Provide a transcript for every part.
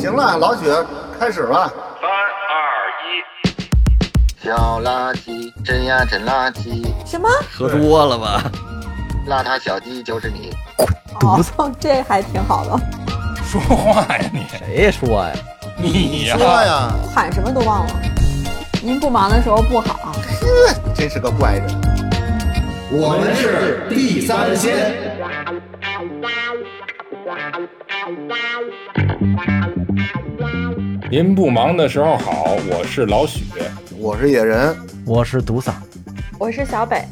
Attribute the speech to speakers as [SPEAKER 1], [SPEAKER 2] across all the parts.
[SPEAKER 1] 行了，老许，开始吧。
[SPEAKER 2] 三二一，
[SPEAKER 3] 小垃圾，真呀真垃圾，
[SPEAKER 4] 什么？
[SPEAKER 5] 喝多了吧？
[SPEAKER 3] 邋遢小鸡就是你。
[SPEAKER 5] 犊子，
[SPEAKER 4] 哦，这还挺好的，
[SPEAKER 2] 说话呀你！
[SPEAKER 5] 谁说呀？
[SPEAKER 2] 你、
[SPEAKER 1] 说呀，
[SPEAKER 4] 喊什么都忘了。您不忙的时候不好，
[SPEAKER 1] 真是个怪人。
[SPEAKER 6] 我们是地三鲜。
[SPEAKER 2] 您不忙的时候好，我是老许。
[SPEAKER 1] 我是野人，
[SPEAKER 5] 我是独嗓，
[SPEAKER 4] 我是小北，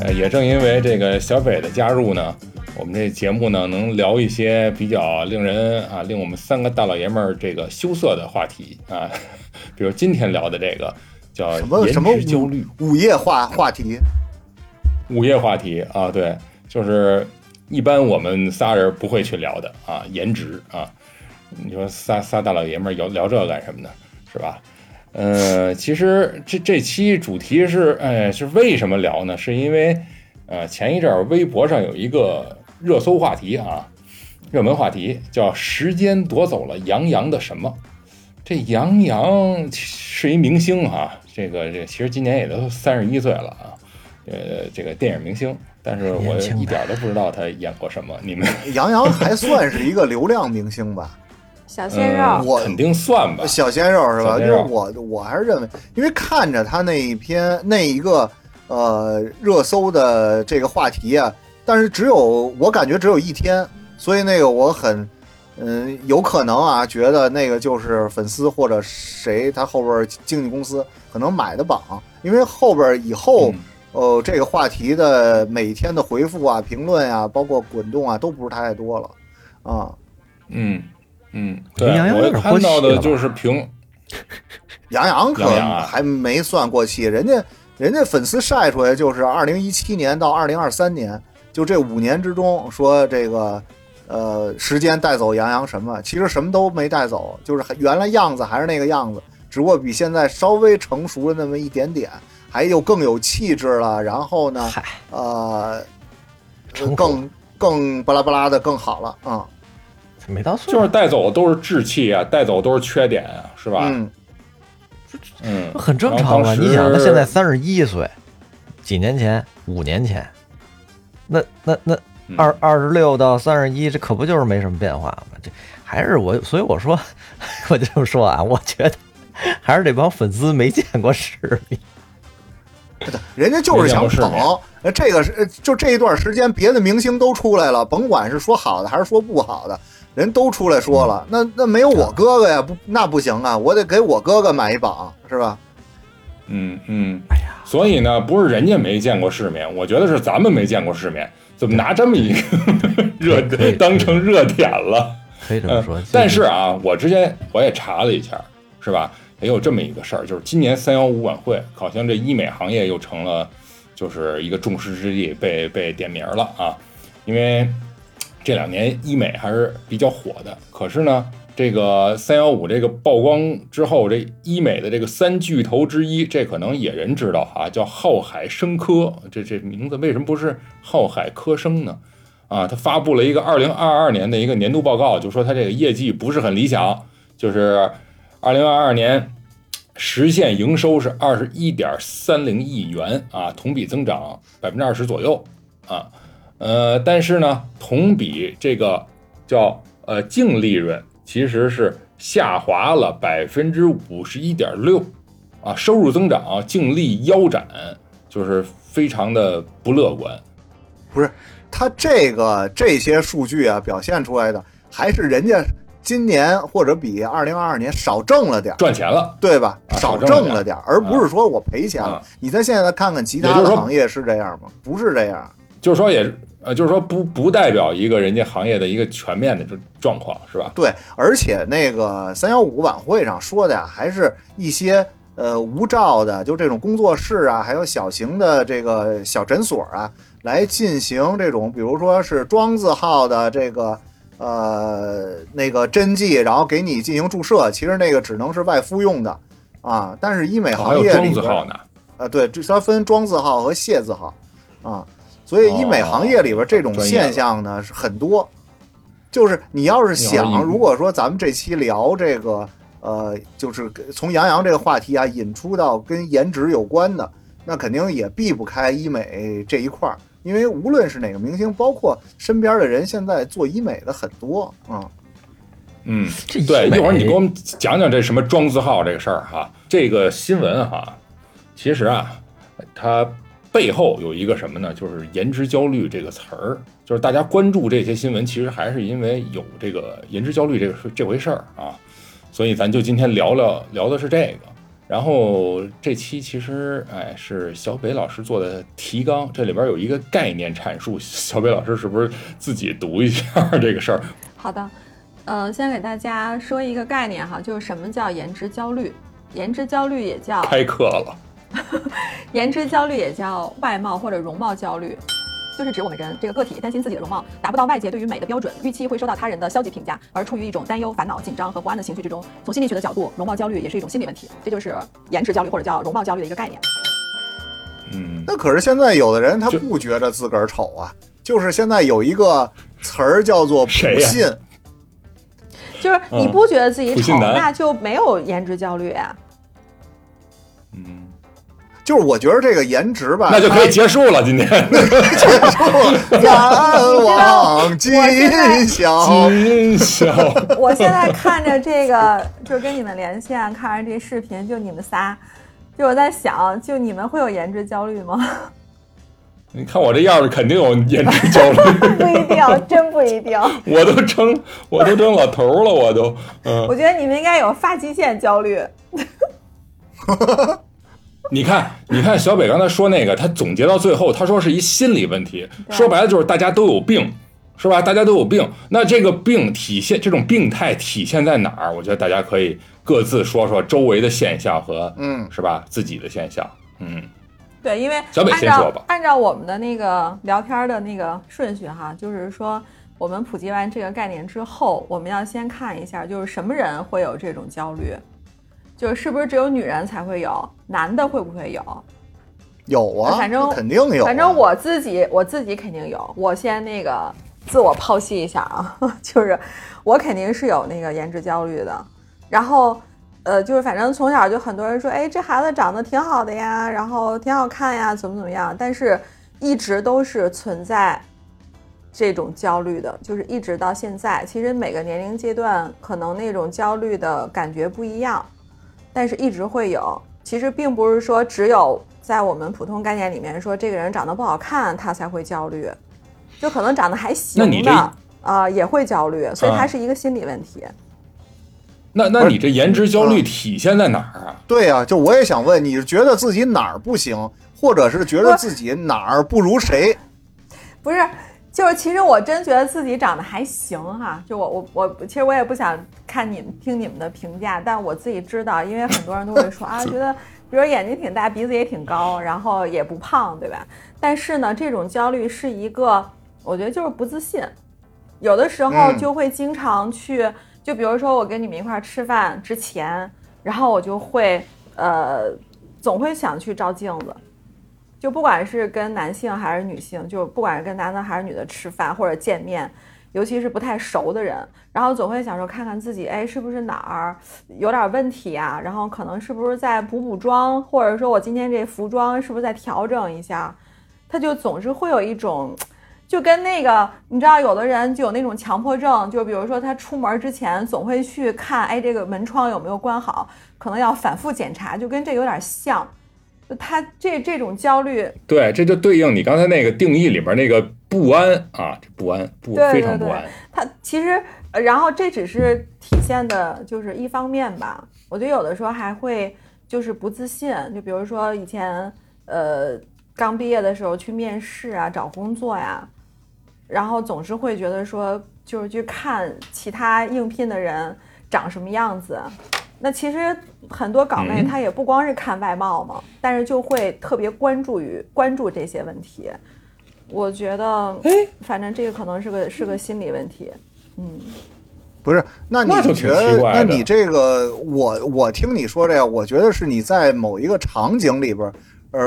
[SPEAKER 2] 呃，也正因为这个小北的加入呢，我们这节目呢能聊一些比较令人啊令我们三个大老爷们儿这个羞涩的话题啊，比如今天聊的这个叫
[SPEAKER 1] 什么什么
[SPEAKER 2] 值焦虑。
[SPEAKER 1] 午夜话话题，
[SPEAKER 2] 午夜话题啊，对，就是一般我们仨人不会去聊的啊，颜值啊，你说仨仨大老爷们儿聊聊这干什么呢？是吧？呃，其实这这期主题是，哎，是为什么聊呢？是因为，呃，前一阵儿微博上有一个热搜话题啊，热门话题叫“时间夺走了杨洋的什么”。这杨洋是一明星啊、这个这个其实今年也都三十一岁了啊，呃，这个电影明星，但是我一点儿都不知道他演过什么。你们
[SPEAKER 1] 杨洋还算是一个流量明星吧？
[SPEAKER 4] 小鲜肉，
[SPEAKER 2] 嗯
[SPEAKER 1] 我
[SPEAKER 2] 肯定算吧？
[SPEAKER 1] 小鲜肉是吧？因为我我还是认为，因为看着他那一篇那一个呃热搜的这个话题啊，但是只有我感觉只有一天，所以那个我很嗯有可能啊，觉得那个就是粉丝或者谁他后边经纪公司可能买的榜，因为后边以后。
[SPEAKER 2] 嗯
[SPEAKER 1] 呃，这个话题的每天的回复啊、评论啊，包括滚动啊，都不是太多了，啊，
[SPEAKER 2] 嗯嗯，对，我
[SPEAKER 5] 杨洋有点
[SPEAKER 2] 看到的就是评，
[SPEAKER 1] 杨洋可还没算过气，人家人家粉丝晒出来就是二零一七年到二零二三年，就这五年之中，说这个呃时间带走杨洋什么，其实什么都没带走，就是还原来样子还是那个样子，只不过比现在稍微成熟了那么一点点，还有更有气质了，然后呢，呃，更更巴拉巴拉的更好了啊，
[SPEAKER 5] 没到岁数，
[SPEAKER 2] 就是带走都是稚气啊，带走都是缺点啊，是吧？
[SPEAKER 1] 嗯，
[SPEAKER 2] 嗯，
[SPEAKER 5] 很正常吧？
[SPEAKER 2] 然后当时
[SPEAKER 5] 你想，他现在三十一岁，几年前、五年前，那那那
[SPEAKER 2] 嗯
[SPEAKER 5] 二二十六到三十一，这可不就是没什么变化吗？这还是我，所以我说，我就这么说啊，我觉得还是这帮粉丝没见过世面。
[SPEAKER 1] 人家就是想捧，呃，这个是呃就这一段时间，别的明星都出来了，甭管是说好的还是说不好的，人都出来说了。那那没有我哥哥呀，不那不行啊，我得给我哥哥买一榜，是吧？
[SPEAKER 2] 嗯嗯，哎呀，所以呢，不是人家没见过世面，我觉得是咱们没见过世面，怎么拿这么一个 热当成热点了？
[SPEAKER 5] 可以这么说，
[SPEAKER 2] 嗯，但是啊，我之前我也查了一下，是吧？也有这么一个事儿，就是今年三幺五晚会，好像这医美行业又成了就是一个众矢之的，被被点名了啊。因为这两年医美还是比较火的，可是呢，这个三幺五这个曝光之后，这医美的这个三巨头之一，这可能野人知道啊，叫浩海生科，这这名字为什么不是浩海科生呢？啊，他发布了一个二零二二年的一个年度报告，就说他这个业绩不是很理想，就是二零二二年实现营收是二十一点三零亿元啊，同比增长百分之二十左右啊，呃，但是呢，同比这个叫呃净利润其实是下滑了百分之五十一点六啊，收入增长净利腰斩，就是非常的不乐观。
[SPEAKER 1] 不是，它这个这些数据啊，表现出来的还是人家今年或者比二零二二年少挣了点儿，
[SPEAKER 2] 赚钱了，
[SPEAKER 1] 对吧？
[SPEAKER 2] 啊
[SPEAKER 1] 少
[SPEAKER 2] 少挣了点
[SPEAKER 1] 而不是说我赔钱了
[SPEAKER 2] 啊。
[SPEAKER 1] 你再现在看看其他行业是这样吗？不是这样。
[SPEAKER 2] 就是说也呃，就是说不不代表一个人家行业的一个全面的这状况，是吧？
[SPEAKER 1] 对，而且那个三幺五晚会上说的呀，还是一些呃无照的，就这种工作室啊，还有小型的这个小诊所啊，来进行这种，比如说是庄字号的这个呃那个针剂，然后给你进行注射，其实那个只能是外敷用的啊。但是医美行业里边
[SPEAKER 2] 庄字号呢，
[SPEAKER 1] 呃，对，这它分庄字号和谢字号啊，所以医美行业里边这种现象呢是很多。就是你要是想，如果说咱们这期聊这个，呃，就是从杨洋这个话题啊引出到跟颜值有关的，那肯定也避不开医美这一块儿，因为无论是哪个明星，包括身边的人，现在做医美的很多啊。
[SPEAKER 2] 嗯，
[SPEAKER 5] 这
[SPEAKER 2] 对，一会儿你给我们讲讲这什么庄字号这个事儿哈。这个新闻哈，其实啊，它背后有一个什么呢？就是颜值焦虑这个词儿，就是大家关注这些新闻，其实还是因为有这个颜值焦虑这个这回事儿啊。所以咱就今天聊聊聊的是这个。然后这期其实哎是小北老师做的提纲，这里边有一个概念阐述，小北老师是不是自己读一下这个事儿？
[SPEAKER 4] 好的，呃，先给大家说一个概念哈，就是什么叫颜值焦虑？颜值焦虑也叫
[SPEAKER 2] 开课了。
[SPEAKER 4] 颜值焦虑，也叫外貌或者容貌焦虑，就是指我们人这个个体担心自己的容貌达不到外界对于美的标准，预期会受到他人的消极评价，而处于一种担忧、烦恼、紧张和不安的情绪之中。从心理学的角度，容貌焦虑也是一种心理问题，这就是颜值焦虑或者叫容貌焦虑的一个概念。
[SPEAKER 2] 嗯，
[SPEAKER 1] 那可是现在有的人他不觉得自个儿丑啊，就是现在有一个词儿叫做“
[SPEAKER 2] 谁呀
[SPEAKER 1] 普信”，
[SPEAKER 4] 就是你不觉得自己丑，那就没有颜值焦虑啊。
[SPEAKER 2] 嗯，
[SPEAKER 1] 就是我觉得这个颜值吧，
[SPEAKER 2] 那就可以结束了。今天结束
[SPEAKER 1] 难忘今宵。
[SPEAKER 2] 今宵，
[SPEAKER 4] 我现在看着这个，就跟你们连线，看着这视频，就你们仨，就我在想，就你们会有颜值焦虑吗？
[SPEAKER 2] 你看我这样儿，肯定有颜值焦虑。
[SPEAKER 4] 不一定，真不一定。
[SPEAKER 2] 我都成，我都成老头儿了，我都，嗯，
[SPEAKER 4] 我觉得你们应该有发际线焦虑。
[SPEAKER 2] 你看，你看小北刚才说那个，他总结到最后，他说是一心理问题，说白了就是大家都有病，是吧？大家都有病，那这个病体现这种病态体现在哪儿？我觉得大家可以各自说说周围的现象和，
[SPEAKER 1] 嗯
[SPEAKER 2] 是吧？自己的现象，嗯，
[SPEAKER 4] 对，因为
[SPEAKER 2] 小北
[SPEAKER 4] 按
[SPEAKER 2] 先说吧
[SPEAKER 4] 照按照我们的那个聊天的那个顺序哈，就是说我们普及完这个概念之后，我们要先看一下，就是什么人会有这种焦虑，就是是不是只有女人才会有，男的会不会有？
[SPEAKER 1] 有啊，
[SPEAKER 4] 反正
[SPEAKER 1] 肯定有啊。
[SPEAKER 4] 反正我自己我自己肯定有，我先那个自我剖析一下啊，就是我肯定是有那个颜值焦虑的，然后。呃，就是反正从小就很多人说，哎，这孩子长得挺好的呀，然后挺好看呀，怎么怎么样，但是一直都是存在这种焦虑的，就是一直到现在。其实每个年龄阶段可能那种焦虑的感觉不一样，但是一直会有。其实并不是说只有在我们普通概念里面说这个人长得不好看他才会焦虑，就可能长得还
[SPEAKER 2] 那
[SPEAKER 4] 行
[SPEAKER 2] 你这
[SPEAKER 4] 的啊、也会焦虑，所以它
[SPEAKER 2] 啊
[SPEAKER 4] 是一个心理问题。
[SPEAKER 2] 那那你这颜值焦虑体现在哪儿啊？
[SPEAKER 1] 对啊，就我也想问，你是觉得自己哪儿不行，或者是觉得自己哪儿不如谁？
[SPEAKER 4] 不是，就是其实我真觉得自己长得还行哈，就我我我，其实我也不想看你们听你们的评价，但我自己知道，因为很多人都会说啊，觉得比如眼睛挺大，鼻子也挺高，然后也不胖，对吧？但是呢，这种焦虑是一个，我觉得就是不自信，有的时候
[SPEAKER 1] 嗯
[SPEAKER 4] 就会经常去，就比如说我跟你们一块儿吃饭之前，然后我就会呃，总会想去照镜子。就不管是跟男性还是女性，就不管是跟男的还是女的吃饭或者见面，尤其是不太熟的人，然后总会想说看看自己，哎，是不是哪儿有点问题啊？然后可能是不是再补补妆，或者说我今天这服装是不是再调整一下？他就总是会有一种，就跟那个你知道，有的人就有那种强迫症，就比如说他出门之前总会去看，哎，这个门窗有没有关好，可能要反复检查，就跟这有点像。就他这这种焦虑，
[SPEAKER 2] 对，这就对应你刚才那个定义里边那个不安啊，这不安不非常不安。
[SPEAKER 4] 他其实，呃然后这只是体现的就是一方面吧。我觉得有的时候还会就是不自信，就比如说以前呃刚毕业的时候去面试啊、找工作呀，然后总是会觉得说就是去看其他应聘的人长什么样子。那其实很多岗位
[SPEAKER 2] 嗯
[SPEAKER 4] 它也不光是看外貌嘛，但是就会特别关注于关注这些问题。我觉得，反正这个可能是个是个心理问题。嗯，
[SPEAKER 1] 不是，那
[SPEAKER 2] 那就
[SPEAKER 1] 觉得，那你这个，我我听你说这个，我觉得是你在某一个场景里边儿，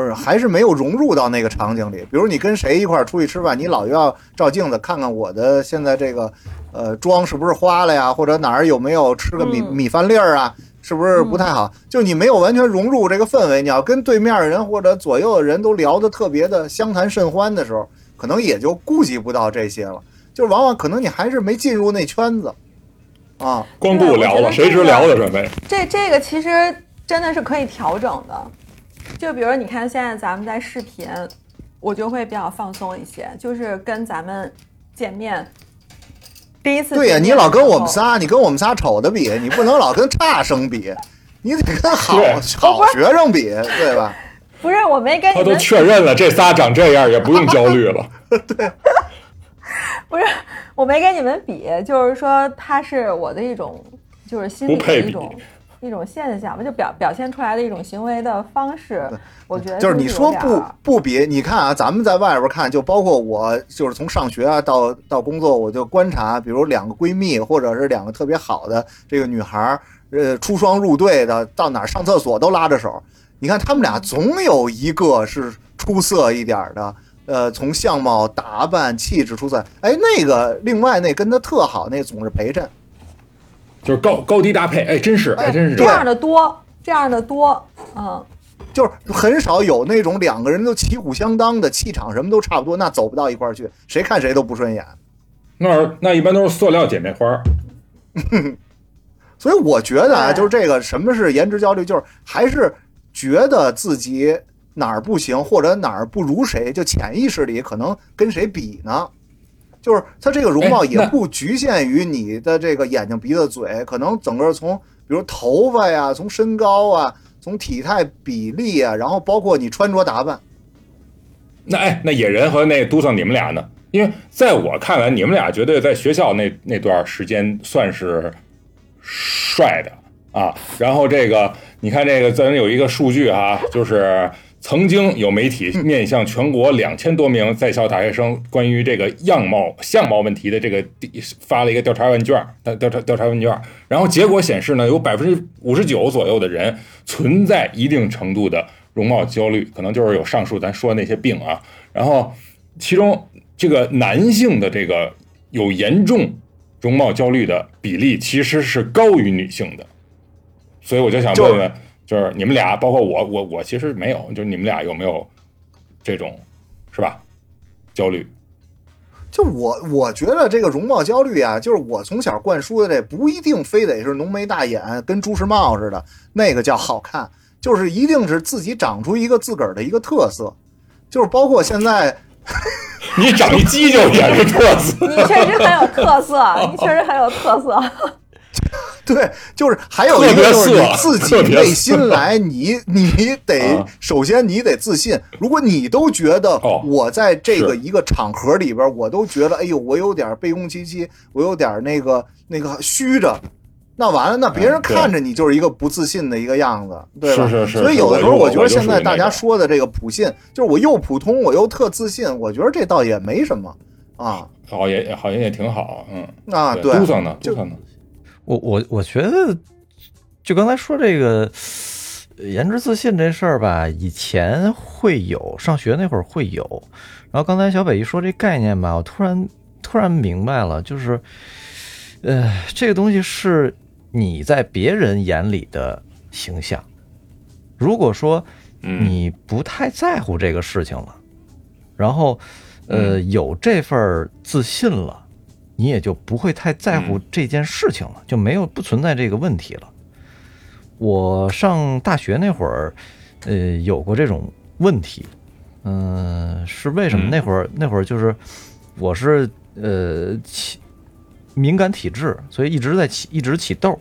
[SPEAKER 1] 呃，还是没有融入到那个场景里。比如你跟谁一块儿出去吃饭，你老要照镜子看看我的现在这个呃妆是不是花了呀，或者哪儿有没有吃个米、
[SPEAKER 4] 嗯
[SPEAKER 1] 米饭粒儿啊，是不是不太好？就你没有完全融入这个氛围，你要跟对面的人或者左右的人都聊得特别的相谈甚欢的时候，可能也就顾及不到这些了。就是往往可能你还是没进入那圈子啊。
[SPEAKER 2] 光顾聊了，
[SPEAKER 4] 对我觉得
[SPEAKER 2] 谁知聊的准备？
[SPEAKER 4] 这这个其实真的是可以调整的。就比如你看现在咱们在视频，我就会比较放松一些，就是跟咱们见面第一次
[SPEAKER 1] 对呀、你老跟我们仨，你跟我们仨丑的比，你不能老跟差生比，你得跟好好学生比，对吧？
[SPEAKER 4] 不是我没跟
[SPEAKER 2] 他都
[SPEAKER 4] 你们
[SPEAKER 2] 确认了，这仨长这样，也不用焦虑了。
[SPEAKER 4] 对 不是我没跟你们比，就是说他是我的一种就是心里
[SPEAKER 2] 不配比
[SPEAKER 4] 的一种现象吧，就表表现出来的一种行为的方式。我觉得
[SPEAKER 1] 就是
[SPEAKER 4] 是
[SPEAKER 1] 你说不不比，你看啊，咱们在外边看，就包括我，就是从上学啊到到工作，我就观察，比如两个闺蜜或者是两个特别好的这个女孩儿，呃，出双入对的，到哪儿上厕所都拉着手。你看他们俩总有一个是出色一点的，呃，从相貌、打扮、气质出色。哎，那个另外那跟他特好，那总是陪衬。
[SPEAKER 2] 就是高高低搭配，哎，真是，哎真是
[SPEAKER 4] 这样的多，这样的多，嗯。
[SPEAKER 1] 就是很少有那种两个人都旗鼓相当的气场什么都差不多，那走不到一块儿去，谁看谁都不顺眼。
[SPEAKER 2] 那那一般都是塑料姐妹花。
[SPEAKER 1] 所以我觉得啊，就是这个什么是颜值焦虑，就是还是觉得自己哪儿不行或者哪儿不如谁，就潜意识里可能跟谁比呢。就是他这个容貌也不局限于你的这个眼睛、鼻子、嘴，可能整个从比如头发呀，从身高啊，从体态比例啊，然后包括你穿着打扮，
[SPEAKER 2] 那哎，那野人和那嘟桑你们俩呢？因为在我看来，你们俩绝对在学校那那段时间算是帅的啊。然后这个，你看这个，咱有一个数据啊，就是曾经有媒体面向全国两千多名在校大学生关于这个样貌相貌问题的这个第发了一个调查问卷，调调查调查问卷，然后结果显示呢，有百分之五十九左右的人存在一定程度的容貌焦虑，可能就是有上述咱说的那些病啊。然后其中这个男性的这个有严重容貌焦虑的比例其实是高于女性的，所以我就想问问，就是你们俩，包括我，我我其实没有，就是你们俩有没有这种是吧焦虑？
[SPEAKER 1] 就我我觉得这个容貌焦虑啊，就是我从小灌输的这不一定非得是浓眉大眼跟朱时茂似的，那个叫好看，就是一定是自己长出一个自个儿的一个特色，就是包括现在
[SPEAKER 2] 你长一犄角也是特色，
[SPEAKER 4] 你确实很有特色，你确实很有特色。
[SPEAKER 1] 对，就是还有一个就是你自己内心来，你你得
[SPEAKER 2] 啊
[SPEAKER 1] 首先你得自信。如果你都觉得
[SPEAKER 2] 哦
[SPEAKER 1] 我在这个一个场合里边，我都觉得哎呦，我有点卑躬屈膝，我有点那个那个虚着。那完了，那别人看着你就是一个不自信的一个样子，对吧？
[SPEAKER 2] 是是是
[SPEAKER 1] 所以有的时候，
[SPEAKER 2] 我
[SPEAKER 1] 觉得现在大家说的这个普信，就是我又普通，我又特自信，我觉得这倒也没什么啊
[SPEAKER 2] 好也好像也挺好，嗯，
[SPEAKER 1] 啊，
[SPEAKER 2] 对，
[SPEAKER 1] 对
[SPEAKER 2] 嘟，囔呢？
[SPEAKER 1] 就
[SPEAKER 2] 嘟囔呢？
[SPEAKER 5] 我我我觉得，就刚才说这个呃颜值自信这事儿吧，以前会有，上学那会儿会有。然后刚才小北一说这概念吧，我突然突然明白了，就是，呃，这个东西是你在别人眼里的形象。如果说
[SPEAKER 2] 嗯，
[SPEAKER 5] 你不太在乎这个事情了，然后呃有这份自信了，你也就不会太在乎这件事情了，就没有不存在这个问题了。我上大学那会儿，呃，有过这种问题，嗯、是为什么？
[SPEAKER 2] 嗯
[SPEAKER 5] 那会儿那会儿就是我是呃起敏感体质，所以一直在起一直起痘，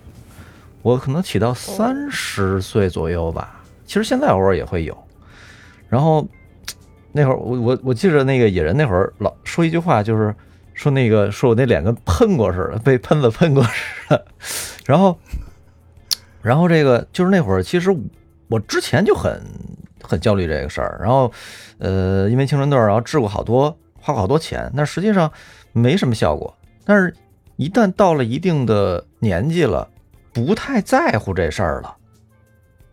[SPEAKER 5] 我可能起到三十岁左右吧。其实现在偶尔也会有。然后那会儿我我我记着那个野人那会儿老说一句话，就是说那个说我那脸跟喷过似的，被喷子喷过似的。然后然后这个就是那会儿，其实我之前就很很焦虑这个事儿。然后呃，因为青春痘，然后治过好多，花过好多钱，但实际上没什么效果。但是，一旦到了一定的年纪了，不太在乎这事儿了。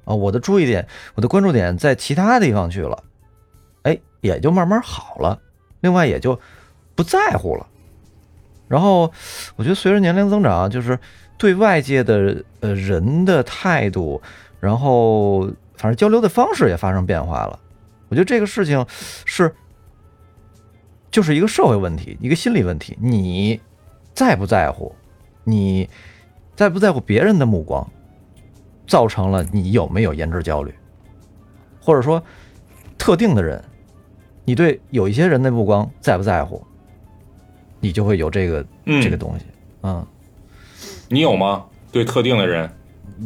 [SPEAKER 5] 啊，我的注意点，我的关注点在其他地方去了，哎，也就慢慢好了。另外也就不在乎了。然后我觉得随着年龄增长，就是对外界的呃人的态度，然后反正交流的方式也发生变化了。我觉得这个事情是就是一个社会问题，一个心理问题。你在不在乎？你在不在乎别人的目光？造成了你有没有颜值焦虑，或者说特定的人，你对有一些人的目光在不在乎，你就会有这个、
[SPEAKER 2] 嗯
[SPEAKER 5] 这个东西。嗯，
[SPEAKER 2] 你有吗？对特定的人，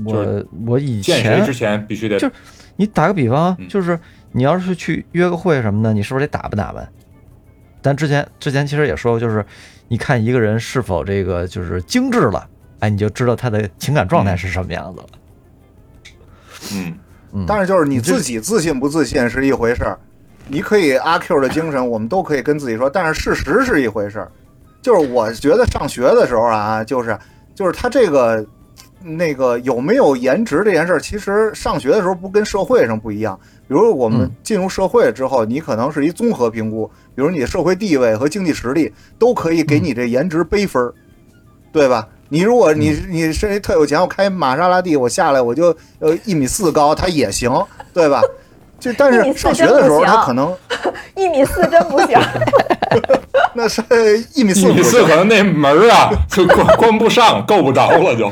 [SPEAKER 5] 我我以
[SPEAKER 2] 见谁
[SPEAKER 5] 前
[SPEAKER 2] 之前必须得
[SPEAKER 5] 就你打个比方
[SPEAKER 2] 嗯，
[SPEAKER 5] 就是你要是去约个会什么的，你是不是得打扮打扮？咱之前之前其实也说过，就是你看一个人是否这个就是精致了，哎，你就知道他的情感状态是什么样子了。
[SPEAKER 2] 嗯，
[SPEAKER 5] 嗯，
[SPEAKER 1] 但是就是你自己自信不自信是一回事儿，你可以阿 Q 的精神，我们都可以跟自己说，但是事实是一回事儿。就是我觉得上学的时候啊，就是就是他这个那个有没有颜值这件事儿，其实上学的时候不跟社会上不一样。比如我们进入社会之后，你可能是一综合评估，比如你的社会地位和经济实力都可以给你这颜值背分儿，对吧？你如果你你是特有钱，我开玛莎拉蒂，我下来我就呃一米四高，他也行，对吧？就但是上学的时候，他可能
[SPEAKER 4] 一米四真不行
[SPEAKER 1] 那是一米四一
[SPEAKER 2] 米四可能那门儿啊就关关不上，够不着了就。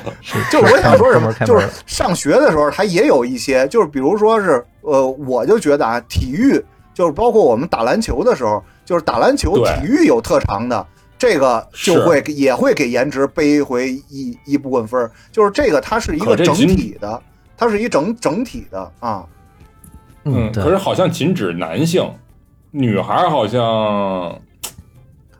[SPEAKER 1] 就是我想说什么就是上学的时候，他也有一些，就是比如说是，呃，我就觉得啊，体育就是包括我们打篮球的时候，就是打篮球体育有特长的，这个就会也会给颜值背回一一部分分儿，就是这个它是一个整体的，它是一整整体的啊。
[SPEAKER 2] 嗯，可是好像仅指男性，女孩好像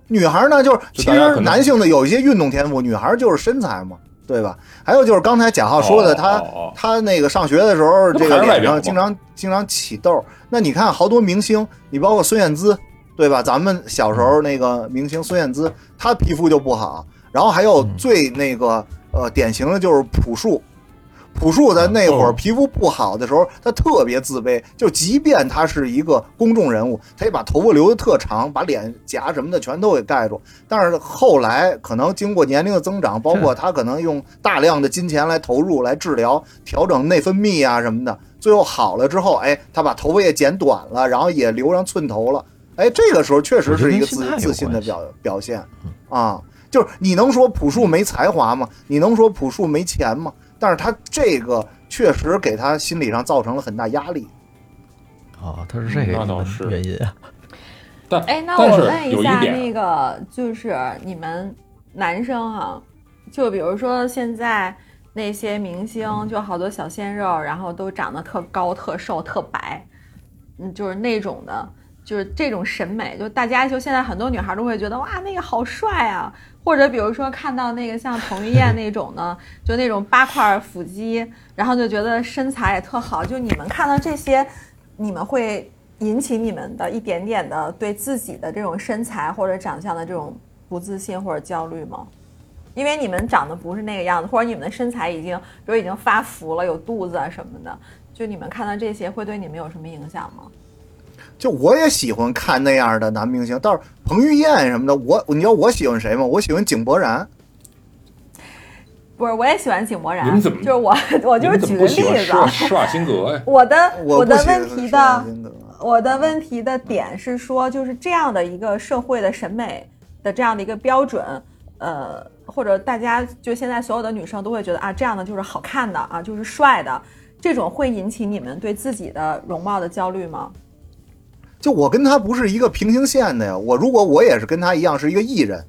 [SPEAKER 1] 女孩呢，就是其实男性的有一些运动天赋，女孩就是身材嘛，对吧？还有就是刚才贾浩说的，
[SPEAKER 2] 哦
[SPEAKER 1] 他他那个上学的时候，这个脸上经常经常起痘。那你看好多明星，你包括孙燕姿，对吧？咱们小时候那个明星孙燕姿，她皮肤就不好。然后还有
[SPEAKER 2] 嗯
[SPEAKER 1] 最那个呃典型的就是朴树。朴树在那会儿
[SPEAKER 2] 哦
[SPEAKER 1] 皮肤不好的时候，他特别自卑。就即便他是一个公众人物，他也把头发留的特长，把脸颊什么的全都给盖住。但是后来可能经过年龄的增长，包括他可能用大量的金钱来投入来治疗、调整内分泌啊什么的，最后好了之后，哎，他把头发也剪短了，然后也留上寸头了。哎，这个时候确实是一个自自信的表表现啊。就是你能说朴树没才华吗？你能说朴树没钱吗？但是他这个确实给他心理上造成了很大压力。
[SPEAKER 5] 哦，他是这个原因啊。
[SPEAKER 2] 但
[SPEAKER 4] 哎，那我问一下，那个就是你们男生哈、就比如说现在那些明星，就好多小鲜肉，然后都长得特高、特瘦、特白，嗯，就是那种的，就是这种审美，就大家就现在很多女孩都会觉得哇，那个好帅啊，或者比如说看到那个像彭于晏那种呢，就那种八块腹肌，然后就觉得身材也特好，就你们看到这些，你们会引起你们的一点点的对自己的这种身材或者长相的这种不自信或者焦虑吗？因为你们长得不是那个样子，或者你们的身材已经，比如已经发福了，有肚子啊什么的，就你们看到这些会对你们有什么影响吗？
[SPEAKER 1] 就我也喜欢看那样的男明星，倒是彭于晏什么的，我你知道我喜欢谁吗？我喜欢井柏然。
[SPEAKER 4] 不是，我也喜欢井柏然，
[SPEAKER 2] 你们怎么
[SPEAKER 4] 就是我，我就是举个例子
[SPEAKER 2] 施瓦辛格呀？
[SPEAKER 4] 我的
[SPEAKER 1] 我
[SPEAKER 4] 的问题的我的问题的点是说，就是这样的一个社会的审美的这样的一个标准，呃，或者大家就现在所有的女生都会觉得啊，这样的就是好看的啊，就是帅的，这种会引起你们对自己的容貌的焦虑吗？
[SPEAKER 1] 就我跟他不是一个平行线的呀。我如果我也是跟他一样是一个艺人，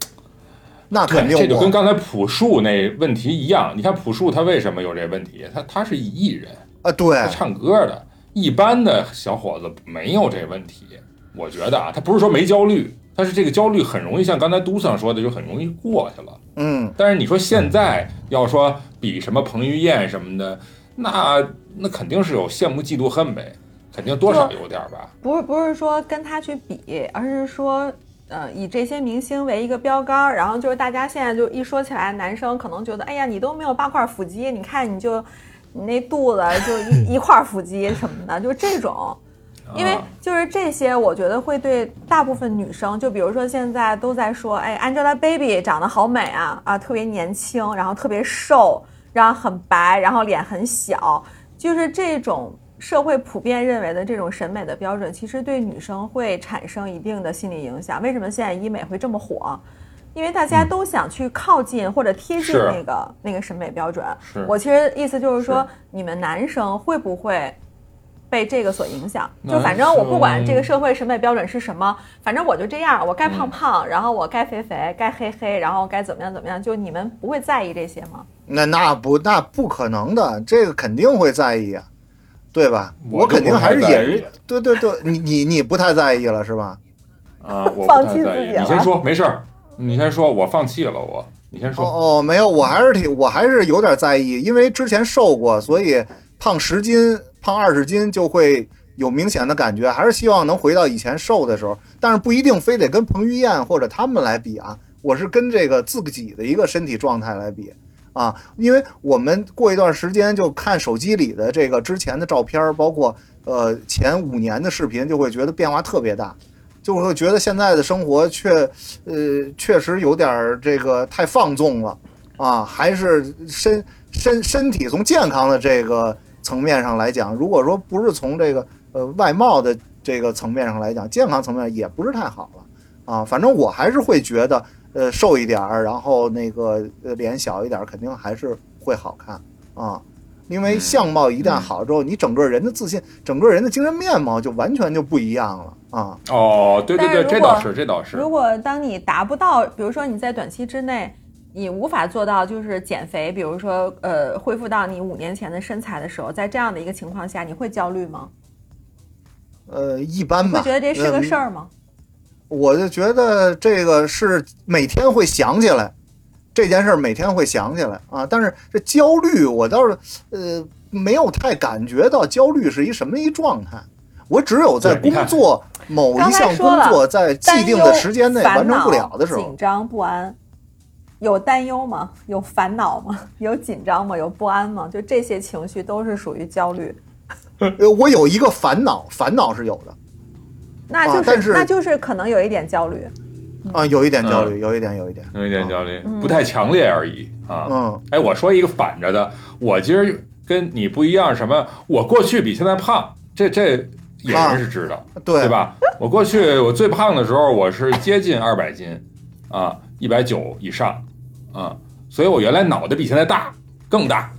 [SPEAKER 1] 那肯定，
[SPEAKER 2] 这就跟刚才朴树那问题一样。你看朴树他为什么有这问题？他他是艺人，
[SPEAKER 1] 啊，对
[SPEAKER 2] 他唱歌的，一般的小伙子没有这问题。我觉得啊，他不是说没焦虑，但是这个焦虑很容易像刚才都上说的，就很容易过去了。
[SPEAKER 1] 嗯，
[SPEAKER 2] 但是你说现在要说比什么彭于晏什么的，那那肯定是有羡慕嫉妒恨呗，肯定多少有点吧。
[SPEAKER 4] 不是不是说跟他去比，而是说，呃，以这些明星为一个标杆儿，然后就是大家现在就一说起来，男生可能觉得，哎呀，你都没有八块腹肌，你看你就你那肚子就一一块腹肌什么的，就这种。因为
[SPEAKER 2] 啊
[SPEAKER 4] 就是这些，我觉得会对大部分女生，就比如说现在都在说，哎，Angelababy 长得好美啊啊，特别年轻，然后特别瘦，然后很白，然后脸很小，就是这种社会普遍认为的这种审美的标准，其实对女生会产生一定的心理影响。为什么现在医美会这么火？因为大家都想去靠近或者贴近那个那个审美标准。我其实意思就是说
[SPEAKER 2] 是，
[SPEAKER 4] 你们男生会不会被这个所影响？就反正我不管这个社会审美标准是什么，反正我就这样，我该
[SPEAKER 2] 嗯
[SPEAKER 4] 胖胖，然后我该肥肥，该黑黑，然后该怎么样怎么样，就你们不会在意这些吗？
[SPEAKER 1] 那那不那不可能的，这个肯定会在意啊，对吧？
[SPEAKER 2] 我
[SPEAKER 1] 我肯定还是也是对对对，你你你不太在意了是吧？
[SPEAKER 2] 啊，我不
[SPEAKER 4] 放弃
[SPEAKER 2] 太在意。
[SPEAKER 4] 自己了
[SPEAKER 2] 你先说，没事儿，你先说，我放弃了，我你先说。
[SPEAKER 1] 哦哦，没有，我还是挺我还是有点在意，因为之前瘦过，所以胖十斤、胖二十斤就会有明显的感觉，还是希望能回到以前瘦的时候，但是不一定非得跟彭于晏或者他们来比啊，我是跟这个自己的一个身体状态来比。啊，因为我们过一段时间就看手机里的这个之前的照片，包括呃前五年的视频，就会觉得变化特别大，就会觉得现在的生活确呃确实有点这个太放纵了啊，还是身身身体从健康的这个层面上来讲，如果说不是从这个呃外貌的这个层面上来讲，健康层面也不是太好了啊。反正我还是会觉得呃瘦一点儿，然后那个呃脸小一点儿，肯定还是会好看啊。因为
[SPEAKER 2] 嗯
[SPEAKER 1] 相貌一旦好之后，你整个人的自信，整个人的精神面貌就完全就不一样了啊。
[SPEAKER 2] 哦，对对对，这倒是，这倒是。
[SPEAKER 4] 如果当你达不到，比如说你在短期之内，你无法做到就是减肥，比如说呃恢复到你五年前的身材的时候，在这样的一个情况下，你会焦虑吗？
[SPEAKER 1] 呃，一般吧。
[SPEAKER 4] 会觉得这是个
[SPEAKER 1] 嗯
[SPEAKER 4] 事儿吗？
[SPEAKER 1] 我就觉得这个是每天会想起来这件事儿，每天会想起来啊。但是这焦虑，我倒是呃没有太感觉到焦虑是一什么一状态。我只有在工作某一项工作在既定的时间内完成不了的时候
[SPEAKER 4] 紧，张不安，有担忧吗？有烦恼吗？有紧张吗？有不安吗？就这些情绪都是属于焦虑，
[SPEAKER 1] 呃我有一个烦恼，烦恼是有的
[SPEAKER 4] 那就是,、
[SPEAKER 1] 啊但是
[SPEAKER 4] 那就是可能有一点焦虑。
[SPEAKER 1] 啊，有一点焦虑，有一点，有一点，
[SPEAKER 2] 有一点焦虑，不太强烈而已啊。
[SPEAKER 1] 嗯
[SPEAKER 2] 哎，我说一个反着的，我今儿跟你不一样，什么？我过去比现在胖，这这也人是知道，
[SPEAKER 1] 对
[SPEAKER 2] 对？吧？我过去我最胖的时候，我是接近二百斤，啊，一百九以上，啊，所以我原来脑袋比现在大，更大，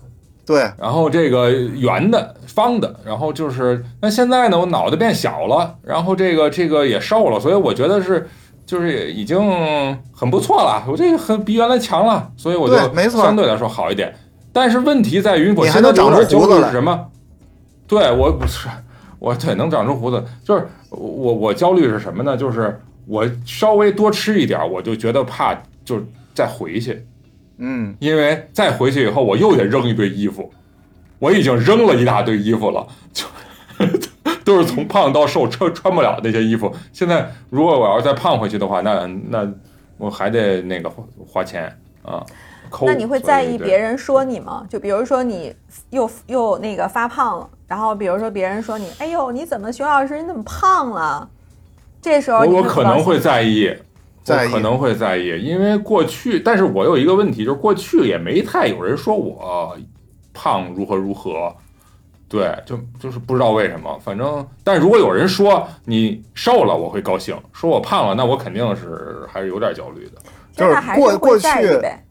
[SPEAKER 1] 对，
[SPEAKER 2] 然后这个圆的、方的，然后就是那现在呢，我脑袋变小了，然后这个这个也瘦了，所以我觉得是就是已经很不错了，我这个很比原来强了，所以我就
[SPEAKER 1] 没错
[SPEAKER 2] 相对来说好一点。但是问题在于我现在
[SPEAKER 1] 长出胡子
[SPEAKER 2] 是什么？对我不是我对能长出胡子，就是我我焦虑是什么呢？就是我稍微多吃一点，我就觉得怕就再回去。
[SPEAKER 1] 嗯，
[SPEAKER 2] 因为再回去以后，我又得扔一堆衣服，我已经扔了一大堆衣服了，就 都是从胖到瘦穿穿不了那些衣服。现在如果我要再胖回去的话，那那我还得那个花花钱啊。
[SPEAKER 4] 那你会在意别
[SPEAKER 2] 人？
[SPEAKER 4] 说你吗？就比如说你又又那个发胖了，然后比如说别人说你，哎呦，你怎么熊老师你怎么胖了？这时候
[SPEAKER 2] 我我可能会在意，
[SPEAKER 1] 在意
[SPEAKER 2] 我可能会在意，因为过去，但是我有一个问题，就是过去也没太有人说我胖如何如何，对，就就是不知道为什么，反正，但如果有人说你瘦了，我会高兴；说我胖了，那我肯定是还是有点焦虑的。
[SPEAKER 1] 就是过过去
[SPEAKER 4] 呗。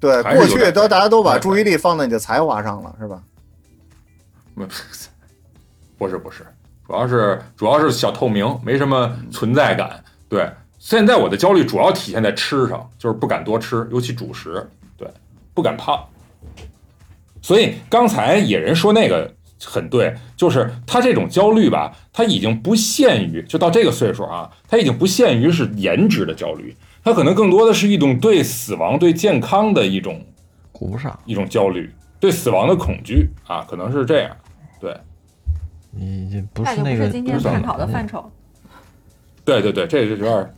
[SPEAKER 1] 对，过去都大家都把注意力放在你的才华上了，是吧？
[SPEAKER 2] 不是不是，主要是主要是小透明，没什么存在感。对，现在我的焦虑主要体现在吃上，就是不敢多吃，尤其主食，对，不敢胖。所以刚才野人说那个很对，就是他这种焦虑吧，他已经不限于就到这个岁数啊，他已经不限于是颜值的焦虑，他可能更多的是一种对死亡、对健康的一种
[SPEAKER 5] 顾不上。
[SPEAKER 2] 一种焦虑，对死亡的恐惧啊，可能是这样。对，
[SPEAKER 5] 你这不是那个
[SPEAKER 4] 是今天
[SPEAKER 2] 不是
[SPEAKER 4] 探讨的范畴。
[SPEAKER 2] 对对对，这就有点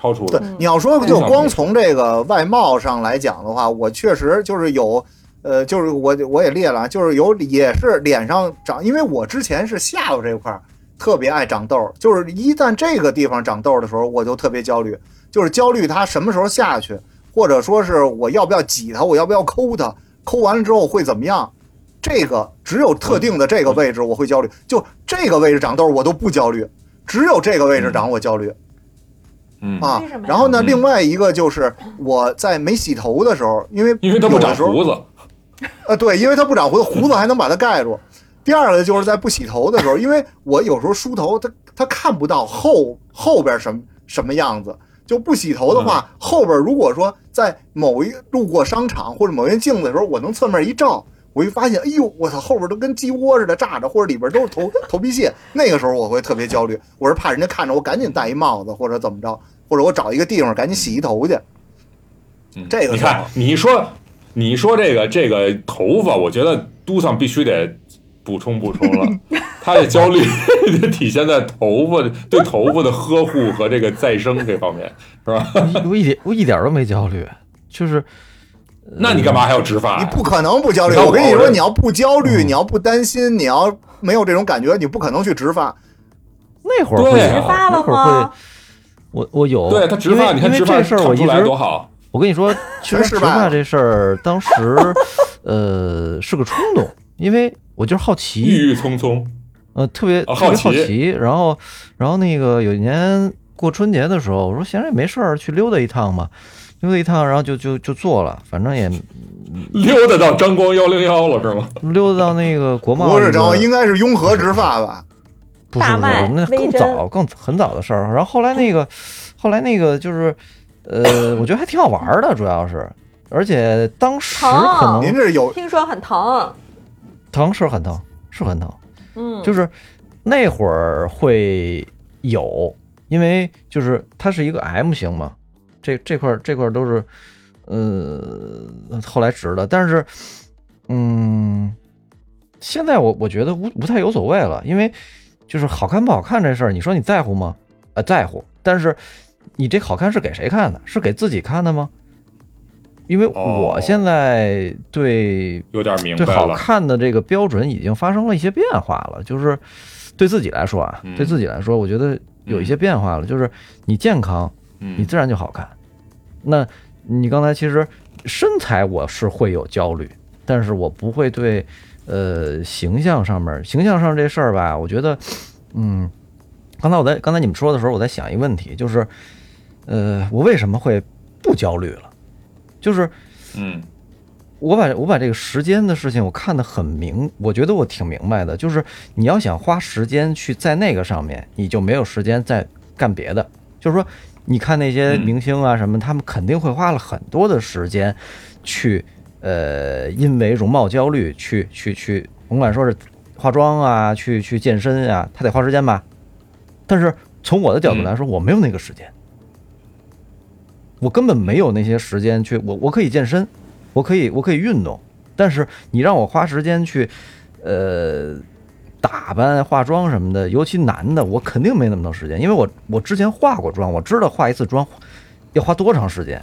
[SPEAKER 2] 超出
[SPEAKER 1] 对。，你要说
[SPEAKER 2] 嗯
[SPEAKER 1] 就光从这个外貌上来讲的话，我确实就是有呃，就是我我也列了，就是有也是脸上长，因为我之前是下巴这块儿特别爱长痘，就是一旦这个地方长痘的时候，我就特别焦虑，就是焦虑它什么时候下去，或者说是我要不要挤它，我要不要抠它，抠完了之后会怎么样？这个只有特定的这个位置我会焦虑，就这个位置长痘我都不焦虑，只有这个位置长我焦虑。
[SPEAKER 2] 嗯
[SPEAKER 1] 啊
[SPEAKER 4] 为什么呀，
[SPEAKER 1] 然后呢，
[SPEAKER 2] 嗯。
[SPEAKER 1] 另外一个就是我在没洗头的时候，因为
[SPEAKER 2] 因为它不长胡子，
[SPEAKER 1] 呃，对，因为它不长胡子，胡子还能把它盖住。第二个就是在不洗头的时候，因为我有时候梳头，它它看不到后后边什么什么样子，就不洗头的话，后边如果说在某一路过商场或者某面镜子的时候，我能侧面一照，我会发现，哎呦，我操，后边都跟鸡窝似的炸着，或者里边都是头头皮屑，那个时候我会特别焦虑，我是怕人家看着我赶紧戴一帽子或者怎么着，或者我找一个地方赶紧洗一头去。
[SPEAKER 2] 嗯
[SPEAKER 1] 这个是
[SPEAKER 2] 你看，你说你说这个这个头发，我觉得都上必须得补充补充了。他的焦虑就体现在头发对头发的呵护和这个再生这方面，是吧？
[SPEAKER 5] 我一点我一点都没焦虑，就是
[SPEAKER 2] 那你干嘛还要植发呀？
[SPEAKER 1] 你不可能不焦虑。我跟你说，你要不焦虑，
[SPEAKER 5] 嗯
[SPEAKER 1] 你要不担心，你要没有这种感觉，你不可能去植发。
[SPEAKER 5] 那会儿会那会儿
[SPEAKER 4] 吗
[SPEAKER 5] 会，我我有，
[SPEAKER 2] 对他植发，你看植发
[SPEAKER 5] 这事儿我一直
[SPEAKER 2] 多好。
[SPEAKER 5] 我跟你说，其实植发这事儿当时，呃，是个冲动，因为我就是好奇，
[SPEAKER 2] 郁郁葱葱，
[SPEAKER 5] 呃，特别
[SPEAKER 2] 哦
[SPEAKER 5] 特别好
[SPEAKER 2] 好奇
[SPEAKER 5] 奇。然后，然后那个有一年过春节的时候，我说闲着也没事儿，去溜达一趟嘛，溜达一趟，然后就就就做了，反正也
[SPEAKER 2] 溜达到张光幺零幺了是吗？
[SPEAKER 5] 溜达到那个国贸，
[SPEAKER 1] 不是张，应该是雍和植发吧？
[SPEAKER 5] 不是不是，那更早更很早的事儿。然后后来那个，后来那个就是，呃，我觉得还挺好玩儿的，主要是，而且当时可能
[SPEAKER 1] 您这有
[SPEAKER 4] 听说很疼，
[SPEAKER 5] 疼是很疼，是很疼，
[SPEAKER 4] 嗯，
[SPEAKER 5] 就是那会儿会有，因为就是它是一个 M 型嘛，这这块这块都是，呃，后来植的，但是，嗯，现在我我觉得无不太有所谓了，因为就是好看不好看这事儿，你说你在乎吗？啊，在乎，但是你这好看是给谁看的？是给自己看的吗？因为我
[SPEAKER 2] 哦
[SPEAKER 5] 现在对
[SPEAKER 2] 有点明
[SPEAKER 5] 对好
[SPEAKER 2] 白了。
[SPEAKER 5] 看的这个标准已经发生了一些变化了，就是对自己来说啊，
[SPEAKER 2] 嗯
[SPEAKER 5] 对自己来说，我觉得有一些变化了，就是你健康，你
[SPEAKER 2] 嗯，
[SPEAKER 5] 自然就好看。那你刚才其实身材我是会有焦虑，但是我不会对呃形象上面形象上这事儿吧，我觉得嗯，刚才我在刚才你们说的时候，我在想一个问题，就是呃我为什么会不焦虑了？就是
[SPEAKER 2] 嗯
[SPEAKER 5] 我把我把这个时间的事情我看得很明，我觉得我挺明白的，就是你要想花时间去在那个上面，你就没有时间再干别的。就是说，你看那些
[SPEAKER 2] 嗯
[SPEAKER 5] 明星啊什么，他们肯定会花了很多的时间去，呃，因为容貌焦虑去去去，甭管说是化妆啊，去去健身啊，他得花时间吧。但是从我的角度来说，我没有那个时间。我根本没有那些时间去，我我可以健身，我可以我可以运动，但是你让我花时间去，呃，打扮、化妆什么的，尤其男的，我肯定没那么多时间，因为我我之前化过妆，我知道化一次妆要花多长时间。